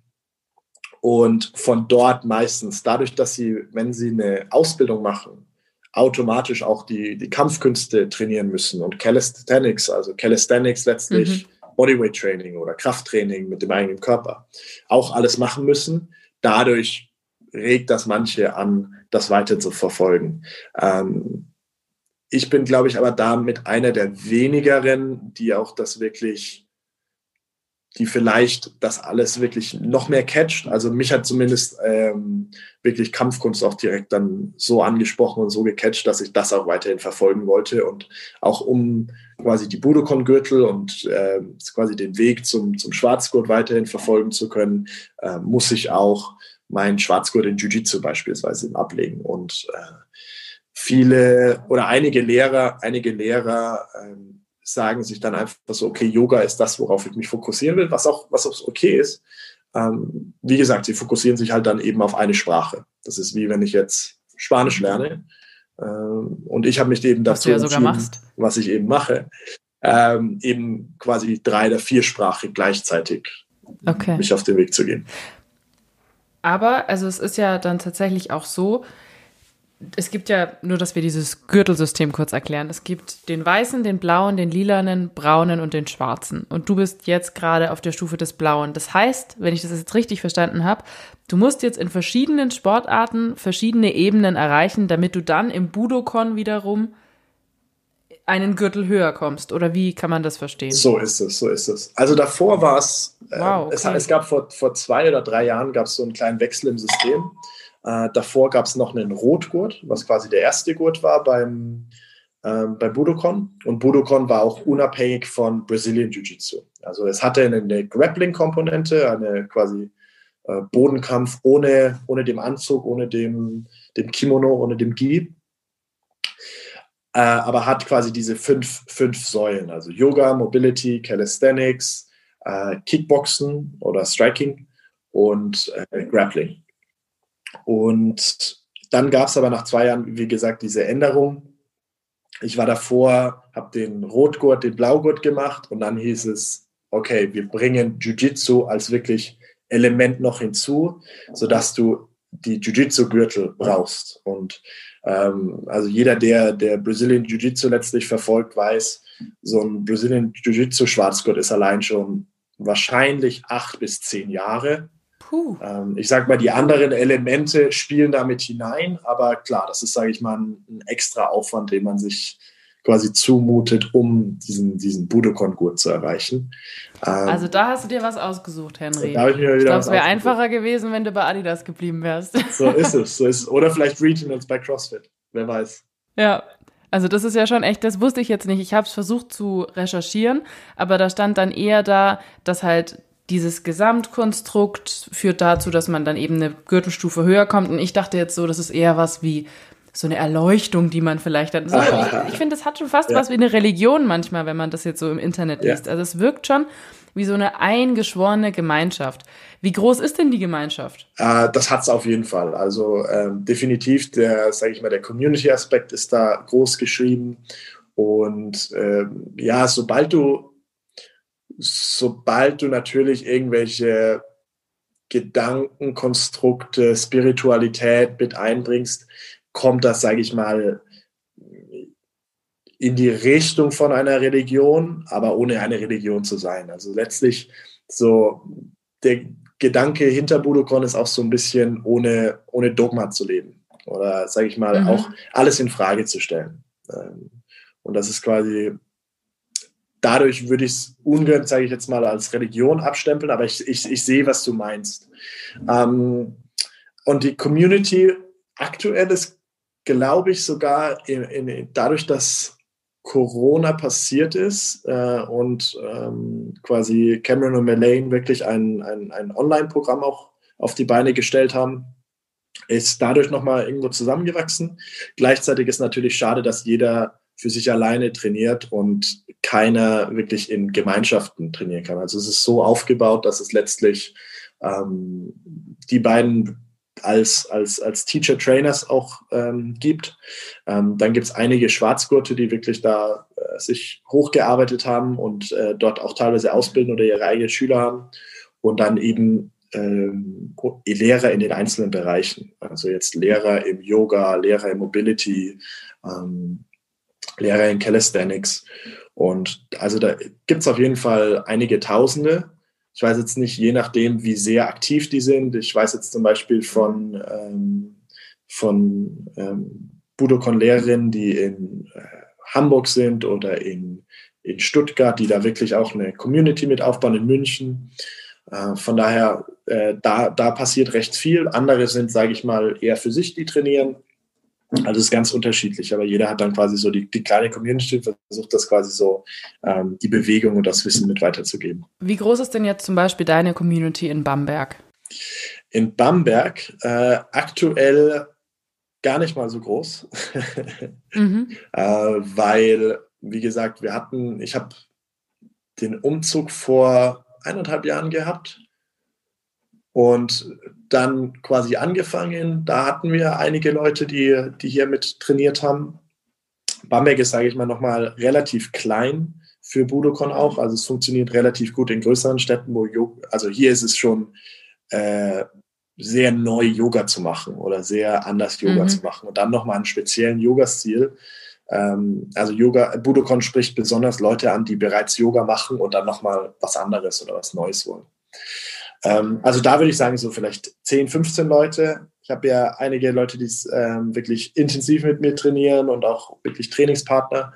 Und von dort meistens, dadurch, dass sie, wenn sie eine Ausbildung machen, automatisch auch die, die Kampfkünste trainieren müssen und Calisthenics, also Calisthenics letztlich mhm. Bodyweight Training oder Krafttraining mit dem eigenen Körper, auch alles machen müssen. Dadurch regt das manche an, das weiter zu verfolgen. Ähm, ich bin, glaube ich, aber damit einer der wenigeren, die auch das wirklich, die vielleicht das alles wirklich noch mehr catcht. Also mich hat zumindest ähm, wirklich Kampfkunst auch direkt dann so angesprochen und so gecatcht, dass ich das auch weiterhin verfolgen wollte und auch um quasi die Budokon-Gürtel und äh, quasi den Weg zum, zum Schwarzgurt weiterhin verfolgen zu können, äh, muss ich auch mein Schwarzgurt in Jiu-Jitsu beispielsweise ablegen. Und äh, viele oder einige Lehrer, einige Lehrer ähm, sagen sich dann einfach so, okay, Yoga ist das, worauf ich mich fokussieren will, was auch, was auch okay ist. Ähm, wie gesagt, sie fokussieren sich halt dann eben auf eine Sprache. Das ist wie wenn ich jetzt Spanisch lerne. Ähm, und ich habe mich eben dazu was ja machst. was ich eben mache, ähm, eben quasi drei oder vier Sprachen gleichzeitig okay. mich auf den Weg zu gehen. Aber, also es ist ja dann tatsächlich auch so, es gibt ja, nur dass wir dieses Gürtelsystem kurz erklären. Es gibt den weißen, den blauen, den lilanen, braunen und den schwarzen. Und du bist jetzt gerade auf der Stufe des blauen. Das heißt, wenn ich das jetzt richtig verstanden habe, du musst jetzt in verschiedenen Sportarten verschiedene Ebenen erreichen, damit du dann im Budokon wiederum einen Gürtel höher kommst. Oder wie kann man das verstehen? So ist es, so ist es. Also davor war es, wow, okay. es, es, gab vor, vor zwei oder drei Jahren gab es so einen kleinen Wechsel im System. Äh, davor gab es noch einen Rotgurt, was quasi der erste Gurt war beim, äh, bei Budokon. Und Budokon war auch unabhängig von Brazilian Jiu-Jitsu. Also es hatte eine, eine Grappling-Komponente, eine quasi äh, Bodenkampf ohne, ohne dem Anzug, ohne dem, dem Kimono, ohne dem Gi äh, aber hat quasi diese fünf, fünf Säulen, also Yoga, Mobility, Calisthenics, äh, Kickboxen oder Striking und äh, Grappling. Und dann gab es aber nach zwei Jahren, wie gesagt, diese Änderung. Ich war davor, habe den Rotgurt, den Blaugurt gemacht und dann hieß es, okay, wir bringen Jiu-Jitsu als wirklich Element noch hinzu, sodass du die Jiu-Jitsu-Gürtel brauchst. Und ähm, also jeder, der, der Brazilian Jiu-Jitsu letztlich verfolgt, weiß, so ein Brazilian Jiu-Jitsu Schwarzgurt ist allein schon wahrscheinlich acht bis zehn Jahre. Puh. Ähm, ich sage mal, die anderen Elemente spielen damit hinein, aber klar, das ist, sage ich mal, ein, ein extra Aufwand, den man sich quasi zumutet, um diesen, diesen Budokon-Gurt zu erreichen. Ähm, also da hast du dir was ausgesucht, Henry. Da ich, ich glaube, es wäre einfacher gewesen, wenn du bei Adidas geblieben wärst. So ist es, so ist es. Oder vielleicht Regionals bei CrossFit, wer weiß. Ja, also das ist ja schon echt, das wusste ich jetzt nicht. Ich habe es versucht zu recherchieren, aber da stand dann eher da, dass halt dieses Gesamtkonstrukt führt dazu, dass man dann eben eine Gürtelstufe höher kommt. Und ich dachte jetzt so, das ist eher was wie so eine Erleuchtung, die man vielleicht hat. So, <laughs> ich, ich finde, das hat schon fast ja. was wie eine Religion manchmal, wenn man das jetzt so im Internet liest. Ja. Also es wirkt schon wie so eine eingeschworene Gemeinschaft. Wie groß ist denn die Gemeinschaft? Äh, das hat es auf jeden Fall. Also ähm, definitiv der, sage ich mal, der Community-Aspekt ist da groß geschrieben. Und ähm, ja, sobald du, sobald du natürlich irgendwelche Gedankenkonstrukte, Spiritualität mit einbringst, kommt das, sage ich mal, in die Richtung von einer Religion, aber ohne eine Religion zu sein. Also letztlich so der Gedanke hinter Budokon ist auch so ein bisschen ohne, ohne Dogma zu leben oder sage ich mal mhm. auch alles in Frage zu stellen. Ähm, und das ist quasi dadurch würde ich es ungern, sage ich jetzt mal, als Religion abstempeln, aber ich, ich, ich sehe, was du meinst. Ähm, und die Community aktuell ist, glaube ich, sogar in, in, dadurch, dass Corona passiert ist äh, und ähm, quasi Cameron und Melaine wirklich ein, ein, ein Online-Programm auch auf die Beine gestellt haben, ist dadurch nochmal irgendwo zusammengewachsen. Gleichzeitig ist natürlich schade, dass jeder für sich alleine trainiert und keiner wirklich in Gemeinschaften trainieren kann. Also es ist so aufgebaut, dass es letztlich ähm, die beiden als, als, als Teacher-Trainers auch ähm, gibt. Ähm, dann gibt es einige Schwarzgurte, die wirklich da äh, sich hochgearbeitet haben und äh, dort auch teilweise ausbilden oder ihre eigenen Schüler haben. Und dann eben ähm, Lehrer in den einzelnen Bereichen. Also jetzt Lehrer im Yoga, Lehrer im Mobility, ähm, Lehrer in Calisthenics. Und also da gibt es auf jeden Fall einige Tausende. Ich weiß jetzt nicht, je nachdem, wie sehr aktiv die sind. Ich weiß jetzt zum Beispiel von, ähm, von ähm, Budokon-Lehrerinnen, die in äh, Hamburg sind oder in, in Stuttgart, die da wirklich auch eine Community mit aufbauen in München. Äh, von daher, äh, da, da passiert recht viel. Andere sind, sage ich mal, eher für sich, die trainieren. Also es ist ganz unterschiedlich, aber jeder hat dann quasi so die, die kleine Community, versucht das quasi so ähm, die Bewegung und das Wissen mit weiterzugeben. Wie groß ist denn jetzt zum Beispiel deine Community in Bamberg? In Bamberg äh, aktuell gar nicht mal so groß, <laughs> mhm. äh, weil, wie gesagt, wir hatten, ich habe den Umzug vor eineinhalb Jahren gehabt und dann quasi angefangen. Da hatten wir einige Leute, die, die hier mit trainiert haben. Bamberg ist, sage ich mal, nochmal relativ klein für Budokon auch. Also es funktioniert relativ gut in größeren Städten, wo Yoga, also hier ist es schon äh, sehr neu Yoga zu machen oder sehr anders Yoga mhm. zu machen und dann nochmal einen speziellen Yoga-Stil. Ähm, also Yoga, Budokon spricht besonders Leute an, die bereits Yoga machen und dann nochmal was anderes oder was Neues wollen. Ähm, also da würde ich sagen, so vielleicht 10, 15 Leute. Ich habe ja einige Leute, die ähm, wirklich intensiv mit mir trainieren und auch wirklich Trainingspartner.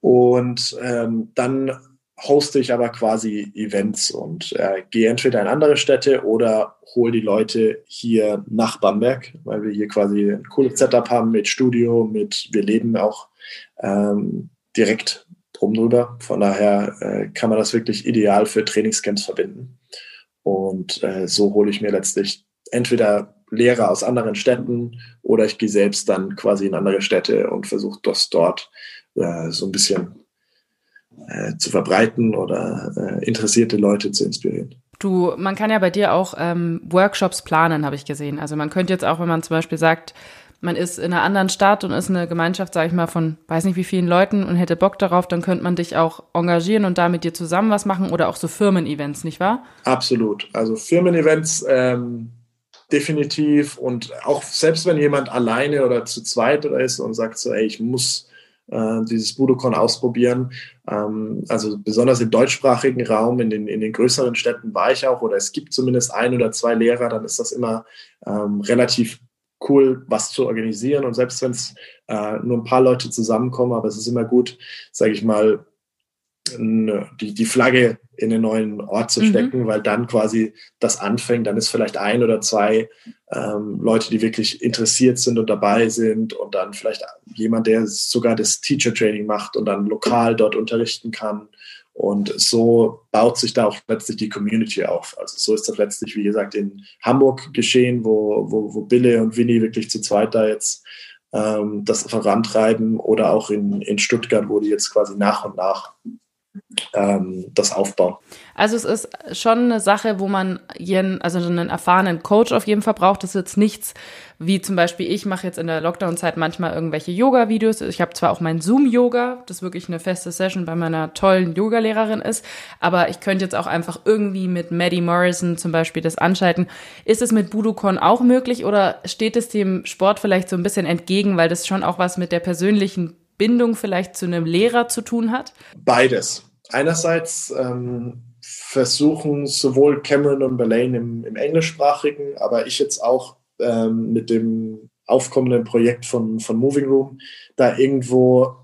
Und ähm, dann hoste ich aber quasi Events und äh, gehe entweder in andere Städte oder hole die Leute hier nach Bamberg, weil wir hier quasi ein cooles Setup haben mit Studio, mit wir leben auch ähm, direkt drum drüber. Von daher äh, kann man das wirklich ideal für Trainingscamps verbinden. Und äh, so hole ich mir letztlich entweder Lehrer aus anderen Städten oder ich gehe selbst dann quasi in andere Städte und versuche das dort äh, so ein bisschen äh, zu verbreiten oder äh, interessierte Leute zu inspirieren. Du, man kann ja bei dir auch ähm, Workshops planen, habe ich gesehen. Also man könnte jetzt auch, wenn man zum Beispiel sagt, man ist in einer anderen Stadt und ist eine Gemeinschaft, sage ich mal, von weiß nicht wie vielen Leuten und hätte Bock darauf, dann könnte man dich auch engagieren und da mit dir zusammen was machen oder auch so Firmen-Events, nicht wahr? Absolut. Also Firmen-Events ähm, definitiv und auch selbst wenn jemand alleine oder zu zweit ist und sagt so, ey, ich muss äh, dieses Budokon ausprobieren. Ähm, also besonders im deutschsprachigen Raum, in den, in den größeren Städten war ich auch oder es gibt zumindest ein oder zwei Lehrer, dann ist das immer ähm, relativ cool, was zu organisieren. Und selbst wenn es äh, nur ein paar Leute zusammenkommen, aber es ist immer gut, sage ich mal, die, die Flagge in den neuen Ort zu mhm. stecken, mhm. weil dann quasi das anfängt. Dann ist vielleicht ein oder zwei ähm, Leute, die wirklich interessiert sind und dabei sind und dann vielleicht jemand, der sogar das Teacher Training macht und dann lokal dort unterrichten kann und so baut sich da auch letztlich die Community auf. Also so ist das letztlich, wie gesagt, in Hamburg geschehen, wo, wo, wo Bille und Winnie wirklich zu zweit da jetzt ähm, das vorantreiben oder auch in, in Stuttgart, wo die jetzt quasi nach und nach ähm, das aufbauen. Also es ist schon eine Sache, wo man jeden, also einen erfahrenen Coach auf jeden Fall braucht. Das ist jetzt nichts, wie zum Beispiel ich mache jetzt in der Lockdown-Zeit manchmal irgendwelche Yoga-Videos. Ich habe zwar auch mein Zoom-Yoga, das wirklich eine feste Session bei meiner tollen Yoga-Lehrerin ist, aber ich könnte jetzt auch einfach irgendwie mit Maddie Morrison zum Beispiel das anschalten. Ist es mit Budokon auch möglich oder steht es dem Sport vielleicht so ein bisschen entgegen, weil das schon auch was mit der persönlichen Bindung vielleicht zu einem Lehrer zu tun hat? Beides. Einerseits ähm, versuchen sowohl Cameron und Belaine im, im englischsprachigen, aber ich jetzt auch ähm, mit dem aufkommenden Projekt von, von Moving Room, da irgendwo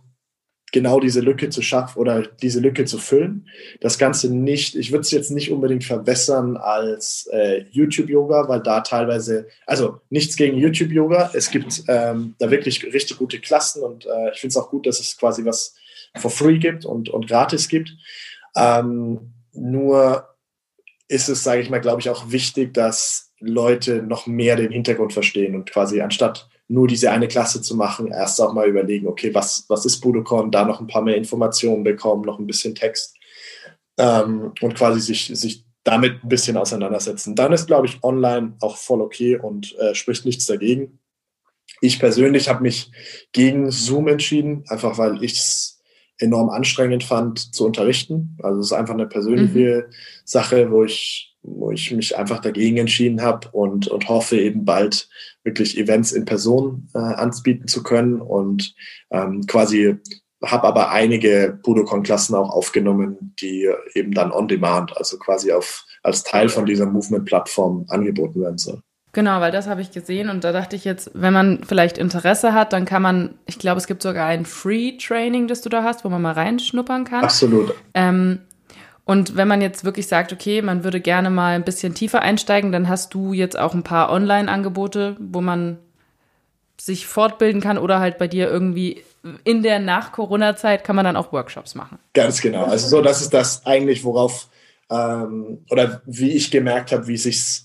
genau diese Lücke zu schaffen oder diese Lücke zu füllen. Das Ganze nicht, ich würde es jetzt nicht unbedingt verbessern als äh, YouTube-Yoga, weil da teilweise, also nichts gegen YouTube-Yoga, es gibt ähm, da wirklich richtig gute Klassen und äh, ich finde es auch gut, dass es quasi was for free gibt und, und gratis gibt. Ähm, nur ist es, sage ich mal, glaube ich, auch wichtig, dass Leute noch mehr den Hintergrund verstehen und quasi anstatt nur diese eine Klasse zu machen, erst auch mal überlegen, okay, was, was ist Budokon, da noch ein paar mehr Informationen bekommen, noch ein bisschen Text ähm, und quasi sich, sich damit ein bisschen auseinandersetzen. Dann ist, glaube ich, online auch voll okay und äh, spricht nichts dagegen. Ich persönlich habe mich gegen Zoom entschieden, einfach weil ich es enorm anstrengend fand zu unterrichten. Also es ist einfach eine persönliche mhm. Sache, wo ich, wo ich mich einfach dagegen entschieden habe und, und hoffe eben bald wirklich Events in Person äh, anbieten zu können und ähm, quasi habe aber einige Budokon-Klassen auch aufgenommen, die eben dann on demand, also quasi auf, als Teil von dieser Movement-Plattform angeboten werden soll. Genau, weil das habe ich gesehen und da dachte ich jetzt, wenn man vielleicht Interesse hat, dann kann man, ich glaube, es gibt sogar ein Free-Training, das du da hast, wo man mal reinschnuppern kann. Absolut. Ähm, und wenn man jetzt wirklich sagt, okay, man würde gerne mal ein bisschen tiefer einsteigen, dann hast du jetzt auch ein paar Online-Angebote, wo man sich fortbilden kann oder halt bei dir irgendwie in der Nach-Corona-Zeit kann man dann auch Workshops machen. Ganz genau. Also so, das ist das eigentlich, worauf ähm, oder wie ich gemerkt habe, wie sich's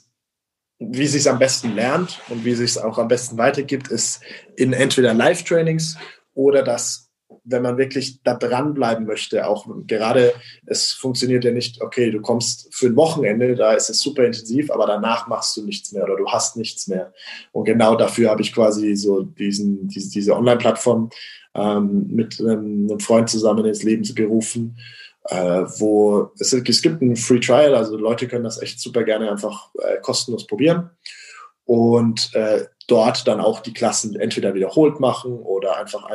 wie sich am besten lernt und wie sich es auch am besten weitergibt, ist in entweder Live-Trainings oder das, wenn man wirklich da dranbleiben möchte, auch gerade, es funktioniert ja nicht, okay, du kommst für ein Wochenende, da ist es super intensiv, aber danach machst du nichts mehr oder du hast nichts mehr. Und genau dafür habe ich quasi so diesen, diese, diese Online-Plattform ähm, mit einem, einem Freund zusammen ins Leben gerufen äh, wo es, es, gibt ein Free Trial, also Leute können das echt super gerne einfach äh, kostenlos probieren und äh, dort dann auch die Klassen entweder wiederholt machen oder einfach,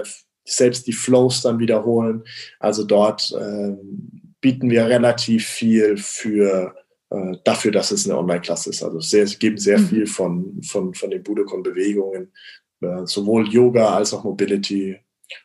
selbst die Flows dann wiederholen. Also dort ähm, bieten wir relativ viel für äh, dafür, dass es eine Online-Klasse ist. Also sehr, geben sehr mhm. viel von, von, von den Budokon-Bewegungen, äh, sowohl Yoga als auch Mobility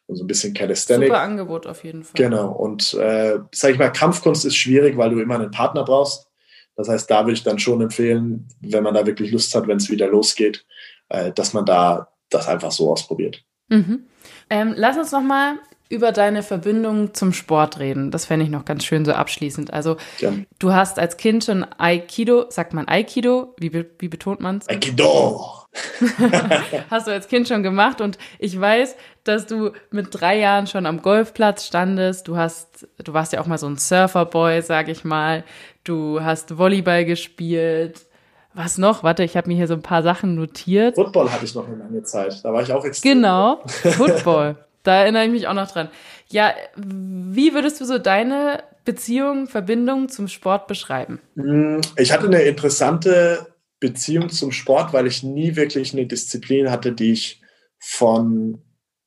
und so ein bisschen Calisthenics. Super Angebot auf jeden Fall. Genau. Und äh, sag ich mal, Kampfkunst ist schwierig, weil du immer einen Partner brauchst. Das heißt, da würde ich dann schon empfehlen, wenn man da wirklich Lust hat, wenn es wieder losgeht, äh, dass man da das einfach so ausprobiert. Mhm. Ähm, lass uns noch mal über deine Verbindung zum Sport reden. Das fände ich noch ganz schön so abschließend. Also ja. du hast als Kind schon Aikido, sagt man Aikido? Wie, wie betont man es? Aikido! <laughs> hast du als Kind schon gemacht und ich weiß, dass du mit drei Jahren schon am Golfplatz standest. Du hast, du warst ja auch mal so ein Surferboy, sag ich mal. Du hast Volleyball gespielt. Was noch? Warte, ich habe mir hier so ein paar Sachen notiert. Football hatte ich noch eine lange Zeit. Da war ich auch jetzt. Genau, <laughs> Football. Da erinnere ich mich auch noch dran. Ja, wie würdest du so deine Beziehung, Verbindung zum Sport beschreiben? Mm, ich hatte eine interessante Beziehung zum Sport, weil ich nie wirklich eine Disziplin hatte, die ich von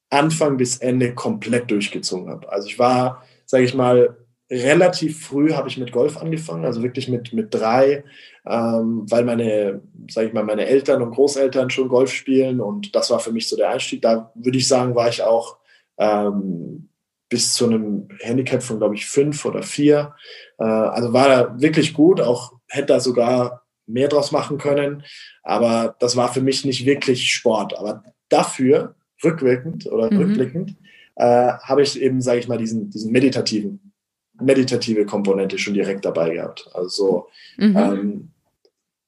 Anfang bis Ende komplett durchgezogen habe. Also ich war, sage ich mal, relativ früh habe ich mit Golf angefangen, also wirklich mit, mit drei, ähm, weil meine, sage ich mal, meine Eltern und Großeltern schon Golf spielen und das war für mich so der Einstieg. Da würde ich sagen, war ich auch ähm, bis zu einem Handicap von, glaube ich, fünf oder vier. Äh, also war da wirklich gut, auch hätte da sogar mehr draus machen können. Aber das war für mich nicht wirklich Sport. Aber dafür, rückwirkend oder mhm. rückblickend, äh, habe ich eben, sage ich mal, diesen, diesen meditativen, meditative Komponente schon direkt dabei gehabt. Also mhm. ähm,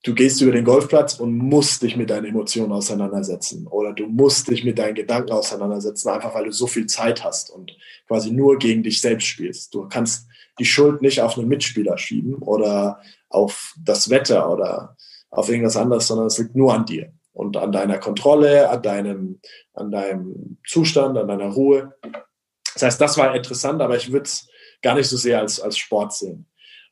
du gehst über den Golfplatz und musst dich mit deinen Emotionen auseinandersetzen oder du musst dich mit deinen Gedanken auseinandersetzen, einfach weil du so viel Zeit hast und quasi nur gegen dich selbst spielst. Du kannst die Schuld nicht auf einen Mitspieler schieben oder auf das Wetter oder auf irgendwas anderes, sondern es liegt nur an dir und an deiner Kontrolle, an deinem, an deinem Zustand, an deiner Ruhe. Das heißt, das war interessant, aber ich würde es gar nicht so sehr als, als Sport sehen.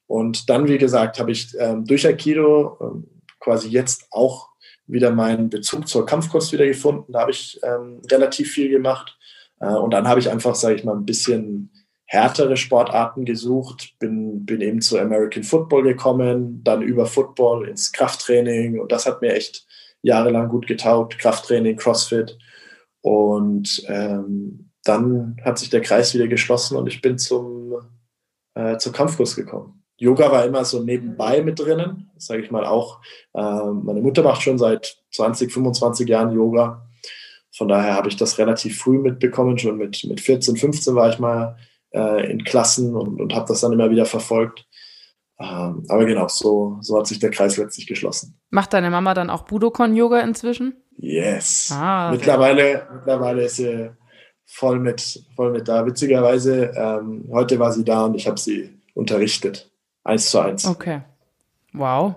Und dann, wie gesagt, habe ich ähm, durch Aikido ähm, quasi jetzt auch wieder meinen Bezug zur Kampfkunst wieder gefunden. Da habe ich ähm, relativ viel gemacht. Äh, und dann habe ich einfach, sage ich mal, ein bisschen härtere Sportarten gesucht, bin, bin eben zu American Football gekommen, dann über Football ins Krafttraining und das hat mir echt jahrelang gut getaugt, Krafttraining, CrossFit und ähm, dann hat sich der Kreis wieder geschlossen und ich bin zum, äh, zum Kampfkurs gekommen. Yoga war immer so nebenbei mit drinnen, sage ich mal auch. Äh, meine Mutter macht schon seit 20, 25 Jahren Yoga. Von daher habe ich das relativ früh mitbekommen. Schon mit, mit 14, 15 war ich mal äh, in Klassen und, und habe das dann immer wieder verfolgt. Ähm, aber genau, so, so hat sich der Kreis letztlich geschlossen. Macht deine Mama dann auch Budokon-Yoga inzwischen? Yes. Ah, mittlerweile, mittlerweile ist sie voll mit, voll mit da. Witzigerweise, ähm, heute war sie da und ich habe sie unterrichtet. Eins zu eins. Okay. Wow.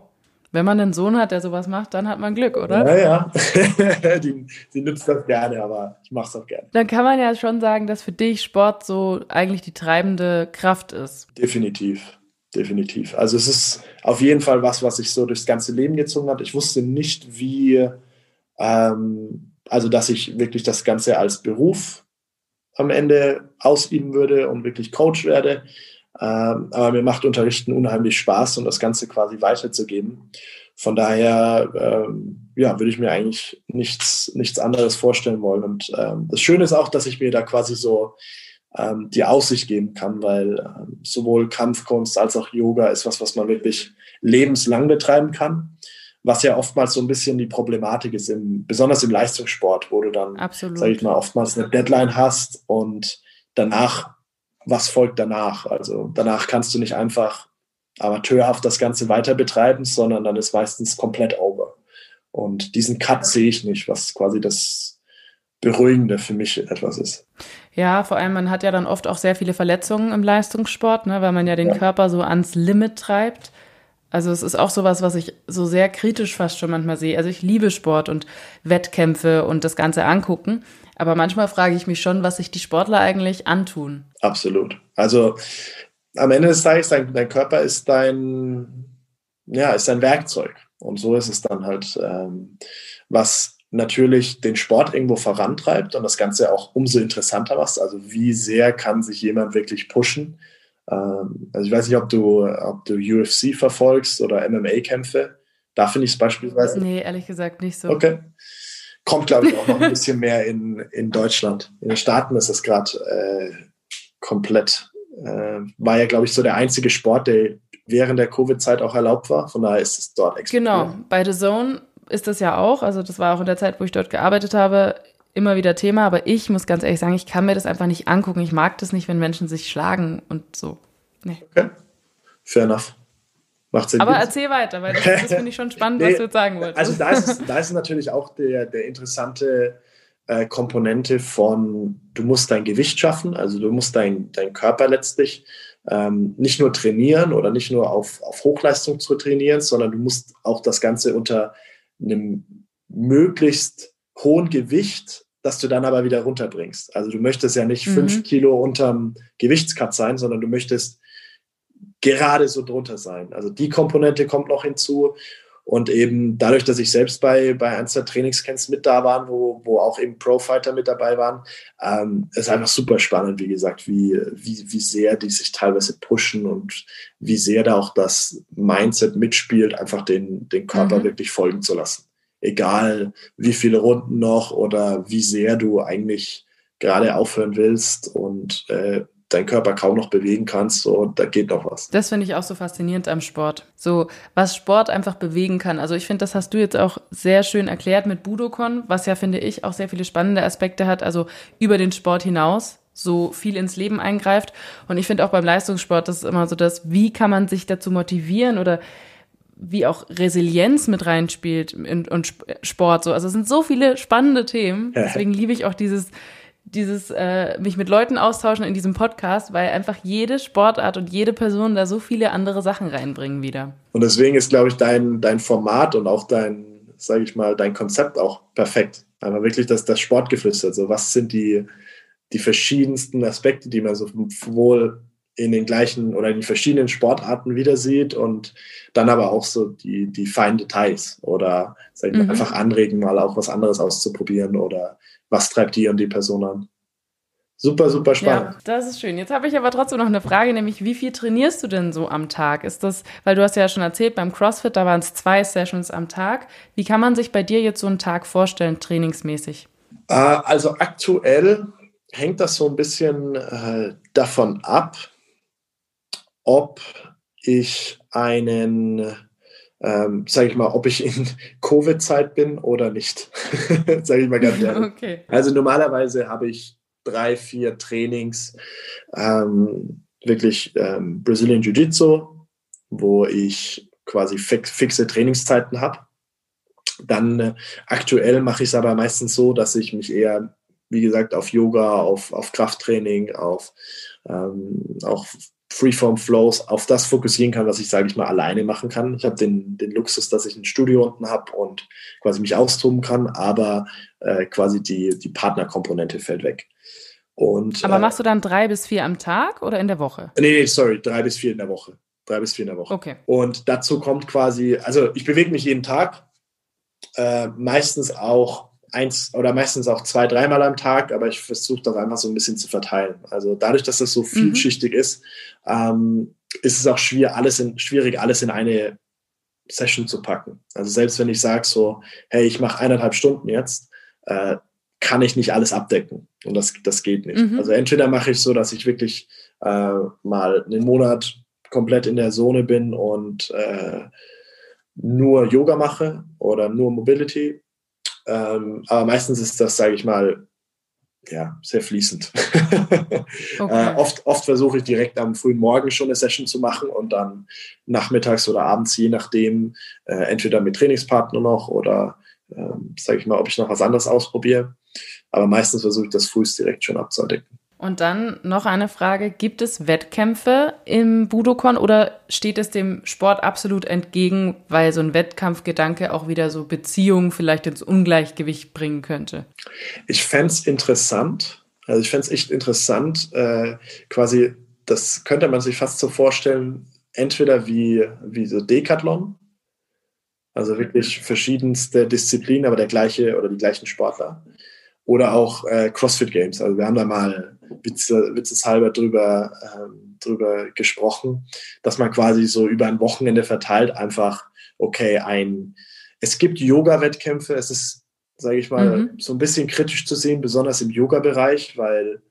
Wenn man einen Sohn hat, der sowas macht, dann hat man Glück, oder? Ja, ja. <laughs> die, die nützt das gerne, aber ich mache es auch gerne. Dann kann man ja schon sagen, dass für dich Sport so eigentlich die treibende Kraft ist. Definitiv. Definitiv. Also es ist auf jeden Fall was, was sich so durchs ganze Leben gezogen hat. Ich wusste nicht, wie, ähm, also dass ich wirklich das Ganze als Beruf am Ende ausüben würde und wirklich Coach werde. Ähm, aber mir macht Unterrichten unheimlich Spaß und das Ganze quasi weiterzugeben. Von daher, ähm, ja, würde ich mir eigentlich nichts, nichts anderes vorstellen wollen. Und ähm, das Schöne ist auch, dass ich mir da quasi so die Aussicht geben kann, weil sowohl Kampfkunst als auch Yoga ist was, was man wirklich lebenslang betreiben kann. Was ja oftmals so ein bisschen die Problematik ist, im, besonders im Leistungssport, wo du dann, sage ich mal, oftmals eine Deadline hast und danach was folgt danach. Also danach kannst du nicht einfach amateurhaft das Ganze weiter betreiben, sondern dann ist meistens komplett over. Und diesen Cut sehe ich nicht, was quasi das Beruhigende für mich etwas ist. Ja, vor allem man hat ja dann oft auch sehr viele Verletzungen im Leistungssport, ne, weil man ja den ja. Körper so ans Limit treibt. Also es ist auch sowas, was ich so sehr kritisch fast schon manchmal sehe. Also ich liebe Sport und Wettkämpfe und das Ganze angucken. Aber manchmal frage ich mich schon, was sich die Sportler eigentlich antun. Absolut. Also am Ende des Tages, dein, dein Körper ist dein, ja, ist dein Werkzeug. Und so ist es dann halt, ähm, was natürlich den Sport irgendwo vorantreibt und das Ganze auch umso interessanter macht. Also wie sehr kann sich jemand wirklich pushen? Ähm, also ich weiß nicht, ob du, ob du UFC verfolgst oder MMA-Kämpfe. Da finde ich es beispielsweise. Nee, ehrlich gesagt nicht so. Okay kommt, glaube ich, auch noch ein bisschen mehr in, in Deutschland. In den Staaten ist es gerade äh, komplett, äh, war ja, glaube ich, so der einzige Sport, der während der Covid-Zeit auch erlaubt war. Von daher ist es dort explodiert. Genau, bei The Zone ist das ja auch, also das war auch in der Zeit, wo ich dort gearbeitet habe, immer wieder Thema, aber ich muss ganz ehrlich sagen, ich kann mir das einfach nicht angucken. Ich mag das nicht, wenn Menschen sich schlagen und so. Nee. Okay. Fair enough. Macht Sinn. Aber erzähl weiter, weil das, das finde ich schon spannend, nee, was du jetzt sagen wolltest. Also da ist, da ist natürlich auch der, der interessante äh, Komponente von, du musst dein Gewicht schaffen, also du musst dein, dein Körper letztlich ähm, nicht nur trainieren oder nicht nur auf, auf Hochleistung zu trainieren, sondern du musst auch das Ganze unter einem möglichst hohen Gewicht, das du dann aber wieder runterbringst. Also du möchtest ja nicht mhm. fünf Kilo unterm Gewichtscut sein, sondern du möchtest gerade so drunter sein. Also die Komponente kommt noch hinzu. Und eben dadurch, dass ich selbst bei, bei ein, zwei Trainingscamps mit da war, wo, wo auch eben Pro-Fighter mit dabei waren, ähm, ist einfach super spannend, wie gesagt, wie, wie, wie sehr die sich teilweise pushen und wie sehr da auch das Mindset mitspielt, einfach den, den Körper mhm. wirklich folgen zu lassen. Egal wie viele Runden noch oder wie sehr du eigentlich gerade aufhören willst und äh, deinen Körper kaum noch bewegen kannst, so, da geht noch was. Das finde ich auch so faszinierend am Sport. So, was Sport einfach bewegen kann. Also ich finde, das hast du jetzt auch sehr schön erklärt mit Budokon, was ja, finde ich, auch sehr viele spannende Aspekte hat, also über den Sport hinaus so viel ins Leben eingreift. Und ich finde auch beim Leistungssport, das ist immer so das, wie kann man sich dazu motivieren oder wie auch Resilienz mit reinspielt und Sport so. Also es sind so viele spannende Themen. <laughs> Deswegen liebe ich auch dieses dieses äh, mich mit Leuten austauschen in diesem Podcast, weil einfach jede Sportart und jede Person da so viele andere Sachen reinbringen wieder. Und deswegen ist, glaube ich, dein, dein Format und auch dein, sage ich mal, dein Konzept auch perfekt. Einmal wirklich das, das Sportgeflüster. Also was sind die, die verschiedensten Aspekte, die man sowohl in den gleichen oder in den verschiedenen Sportarten wieder sieht und dann aber auch so die, die feinen Details oder mal, mhm. einfach anregen, mal auch was anderes auszuprobieren oder was treibt die und die Person an. Super, super spannend. Ja, das ist schön. Jetzt habe ich aber trotzdem noch eine Frage, nämlich wie viel trainierst du denn so am Tag? Ist das, weil du hast ja schon erzählt, beim CrossFit, da waren es zwei Sessions am Tag. Wie kann man sich bei dir jetzt so einen Tag vorstellen, trainingsmäßig? Äh, also aktuell hängt das so ein bisschen äh, davon ab, ob ich einen, ähm, sage ich mal, ob ich in <laughs> Covid-Zeit bin oder nicht. <laughs> sage ich mal ganz ehrlich. Okay. Also normalerweise habe ich drei, vier Trainings, ähm, wirklich ähm, Brazilian Jiu-Jitsu, wo ich quasi fix, fixe Trainingszeiten habe. Dann äh, aktuell mache ich es aber meistens so, dass ich mich eher, wie gesagt, auf Yoga, auf, auf Krafttraining, auf ähm, auch Freeform Flows auf das fokussieren kann, was ich, sage ich mal, alleine machen kann. Ich habe den, den Luxus, dass ich ein Studio unten habe und quasi mich austoben kann, aber äh, quasi die, die Partnerkomponente fällt weg. Und, aber äh, machst du dann drei bis vier am Tag oder in der Woche? Nee, nee, sorry, drei bis vier in der Woche. Drei bis vier in der Woche. Okay. Und dazu kommt quasi, also ich bewege mich jeden Tag, äh, meistens auch eins oder meistens auch zwei, dreimal am Tag, aber ich versuche das einfach so ein bisschen zu verteilen. Also dadurch, dass das so mhm. vielschichtig mhm. ist, ähm, ist es auch schwierig alles, in, schwierig, alles in eine Session zu packen. Also selbst wenn ich sage so, hey, ich mache eineinhalb Stunden jetzt, äh, kann ich nicht alles abdecken. Und das, das geht nicht. Mhm. Also entweder mache ich so, dass ich wirklich äh, mal einen Monat komplett in der Zone bin und äh, nur Yoga mache oder nur Mobility ähm, aber meistens ist das, sage ich mal, ja, sehr fließend. <laughs> Okay. äh, oft, oft versuche ich direkt am frühen Morgen schon eine Session zu machen und dann nachmittags oder abends, je nachdem, äh, entweder mit Trainingspartner noch oder äh, sage ich mal, ob ich noch was anderes ausprobiere. Aber meistens versuche ich das frühst direkt schon abzudecken. Und dann noch eine Frage, gibt es Wettkämpfe im Budokon oder steht es dem Sport absolut entgegen, weil so ein Wettkampfgedanke auch wieder so Beziehungen vielleicht ins Ungleichgewicht bringen könnte? Ich fände es interessant, also ich fände es echt interessant, äh, quasi, das könnte man sich fast so vorstellen, entweder wie, wie so Decathlon, also wirklich verschiedenste Disziplinen, aber der gleiche oder die gleichen Sportler oder auch äh, CrossFit Games. Also wir haben da mal Witze, witzeshalber drüber, ähm, drüber gesprochen, dass man quasi so über ein Wochenende verteilt einfach, okay, ein, es gibt Yoga-Wettkämpfe, es ist, sage ich mal, mhm. so ein bisschen kritisch zu sehen, besonders im Yoga-Bereich, weil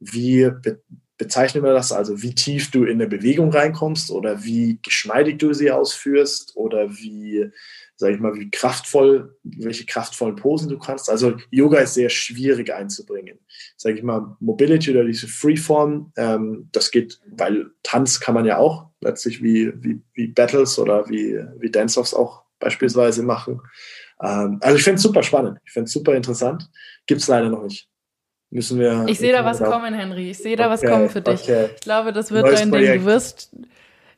wie be bezeichnen wir das, also wie tief du in eine Bewegung reinkommst oder wie geschmeidig du sie ausführst oder wie sage ich mal, wie kraftvoll, welche kraftvollen Posen du kannst. Also Yoga ist sehr schwierig einzubringen. Sage ich mal, Mobility oder diese Freeform, ähm, das geht, weil Tanz kann man ja auch letztlich wie, wie, wie Battles oder wie, wie Dance-Offs auch beispielsweise machen. Ähm, also ich finde es super spannend, ich finde es super interessant. Gibt es leider noch nicht. Müssen wir. Ich sehe da was kommen, Henry. Ich sehe da okay, was kommen für dich. Okay. Ich glaube, das wird Neues dein Projekt. Ding. Du wirst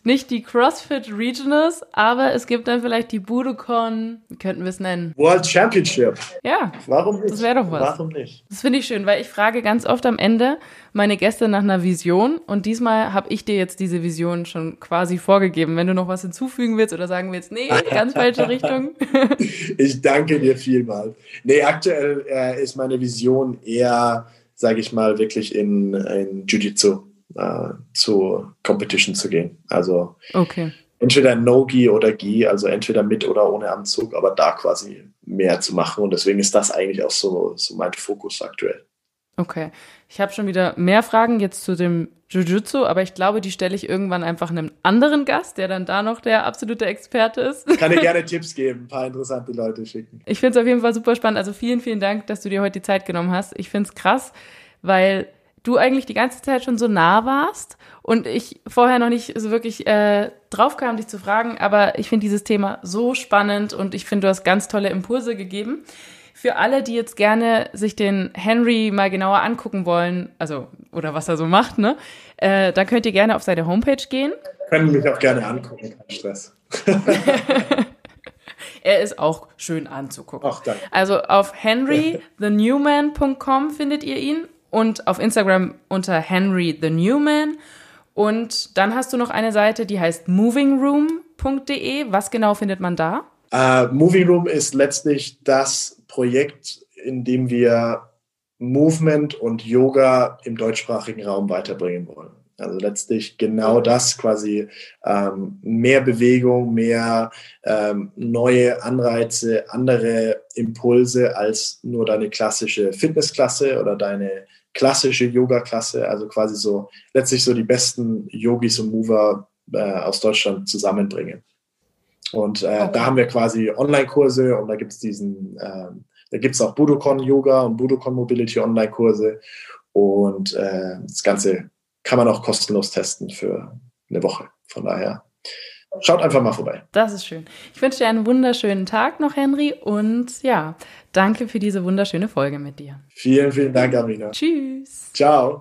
nicht die CrossFit Regionals, aber es gibt dann vielleicht die Budokon, wie könnten wir es nennen? World Championship. Ja. Warum nicht? Das wäre doch was. Warum nicht? Das finde ich schön, weil ich frage ganz oft am Ende meine Gäste nach einer Vision und diesmal habe ich dir jetzt diese Vision schon quasi vorgegeben. Wenn du noch was hinzufügen willst oder sagen willst, nee, ganz falsche Richtung. <laughs> ich danke dir vielmals. Nee, aktuell äh, ist meine Vision eher, sage ich mal, wirklich in, in Jiu-Jitsu äh, zu Competition zu gehen. Also okay. entweder No-Gi oder Gi, also entweder mit oder ohne Anzug, aber da quasi mehr zu machen. Und deswegen ist das eigentlich auch so, so mein Fokus aktuell. Okay. Ich habe schon wieder mehr Fragen jetzt zu dem Jiu-Jitsu, aber ich glaube, die stelle ich irgendwann einfach einem anderen Gast, der dann da noch der absolute Experte ist. Kann dir gerne <laughs> Tipps geben, ein paar interessante Leute schicken. Ich finde es auf jeden Fall super spannend. Also vielen, vielen Dank, dass du dir heute die Zeit genommen hast. Ich finde es krass, weil du eigentlich die ganze Zeit schon so nah warst und ich vorher noch nicht so wirklich äh, drauf kam, dich zu fragen, aber ich finde dieses Thema so spannend und ich finde, du hast ganz tolle Impulse gegeben. Für alle, die jetzt gerne sich den Henry mal genauer angucken wollen, also oder was er so macht, ne? Äh, da könnt ihr gerne auf seine Homepage gehen. Können mich auch gerne angucken, kein Stress. <laughs> er ist auch schön anzugucken. Ach, danke. Also auf henrythenewman.com findet ihr ihn und auf Instagram unter Henry the Newman. Und dann hast du noch eine Seite, die heißt movingroom.de. Was genau findet man da? Uh, Moving Room ist letztlich das Projekt, in dem wir Movement und Yoga im deutschsprachigen Raum weiterbringen wollen. Also letztlich genau das quasi ähm, mehr Bewegung, mehr ähm, neue Anreize, andere Impulse als nur deine klassische Fitnessklasse oder deine klassische Yoga-Klasse. Also quasi so letztlich so die besten Yogis und Mover äh, aus Deutschland zusammenbringen. Und äh, okay. da haben wir quasi Online-Kurse und da gibt es diesen, äh, da gibt es auch Budokon Yoga und Budokon Mobility Online-Kurse. Und äh, das Ganze kann man auch kostenlos testen für eine Woche. Von daher schaut einfach mal vorbei. Das ist schön. Ich wünsche dir einen wunderschönen Tag noch, Henry. Und ja, danke für diese wunderschöne Folge mit dir. Vielen, vielen Dank, Amina. Tschüss. Ciao.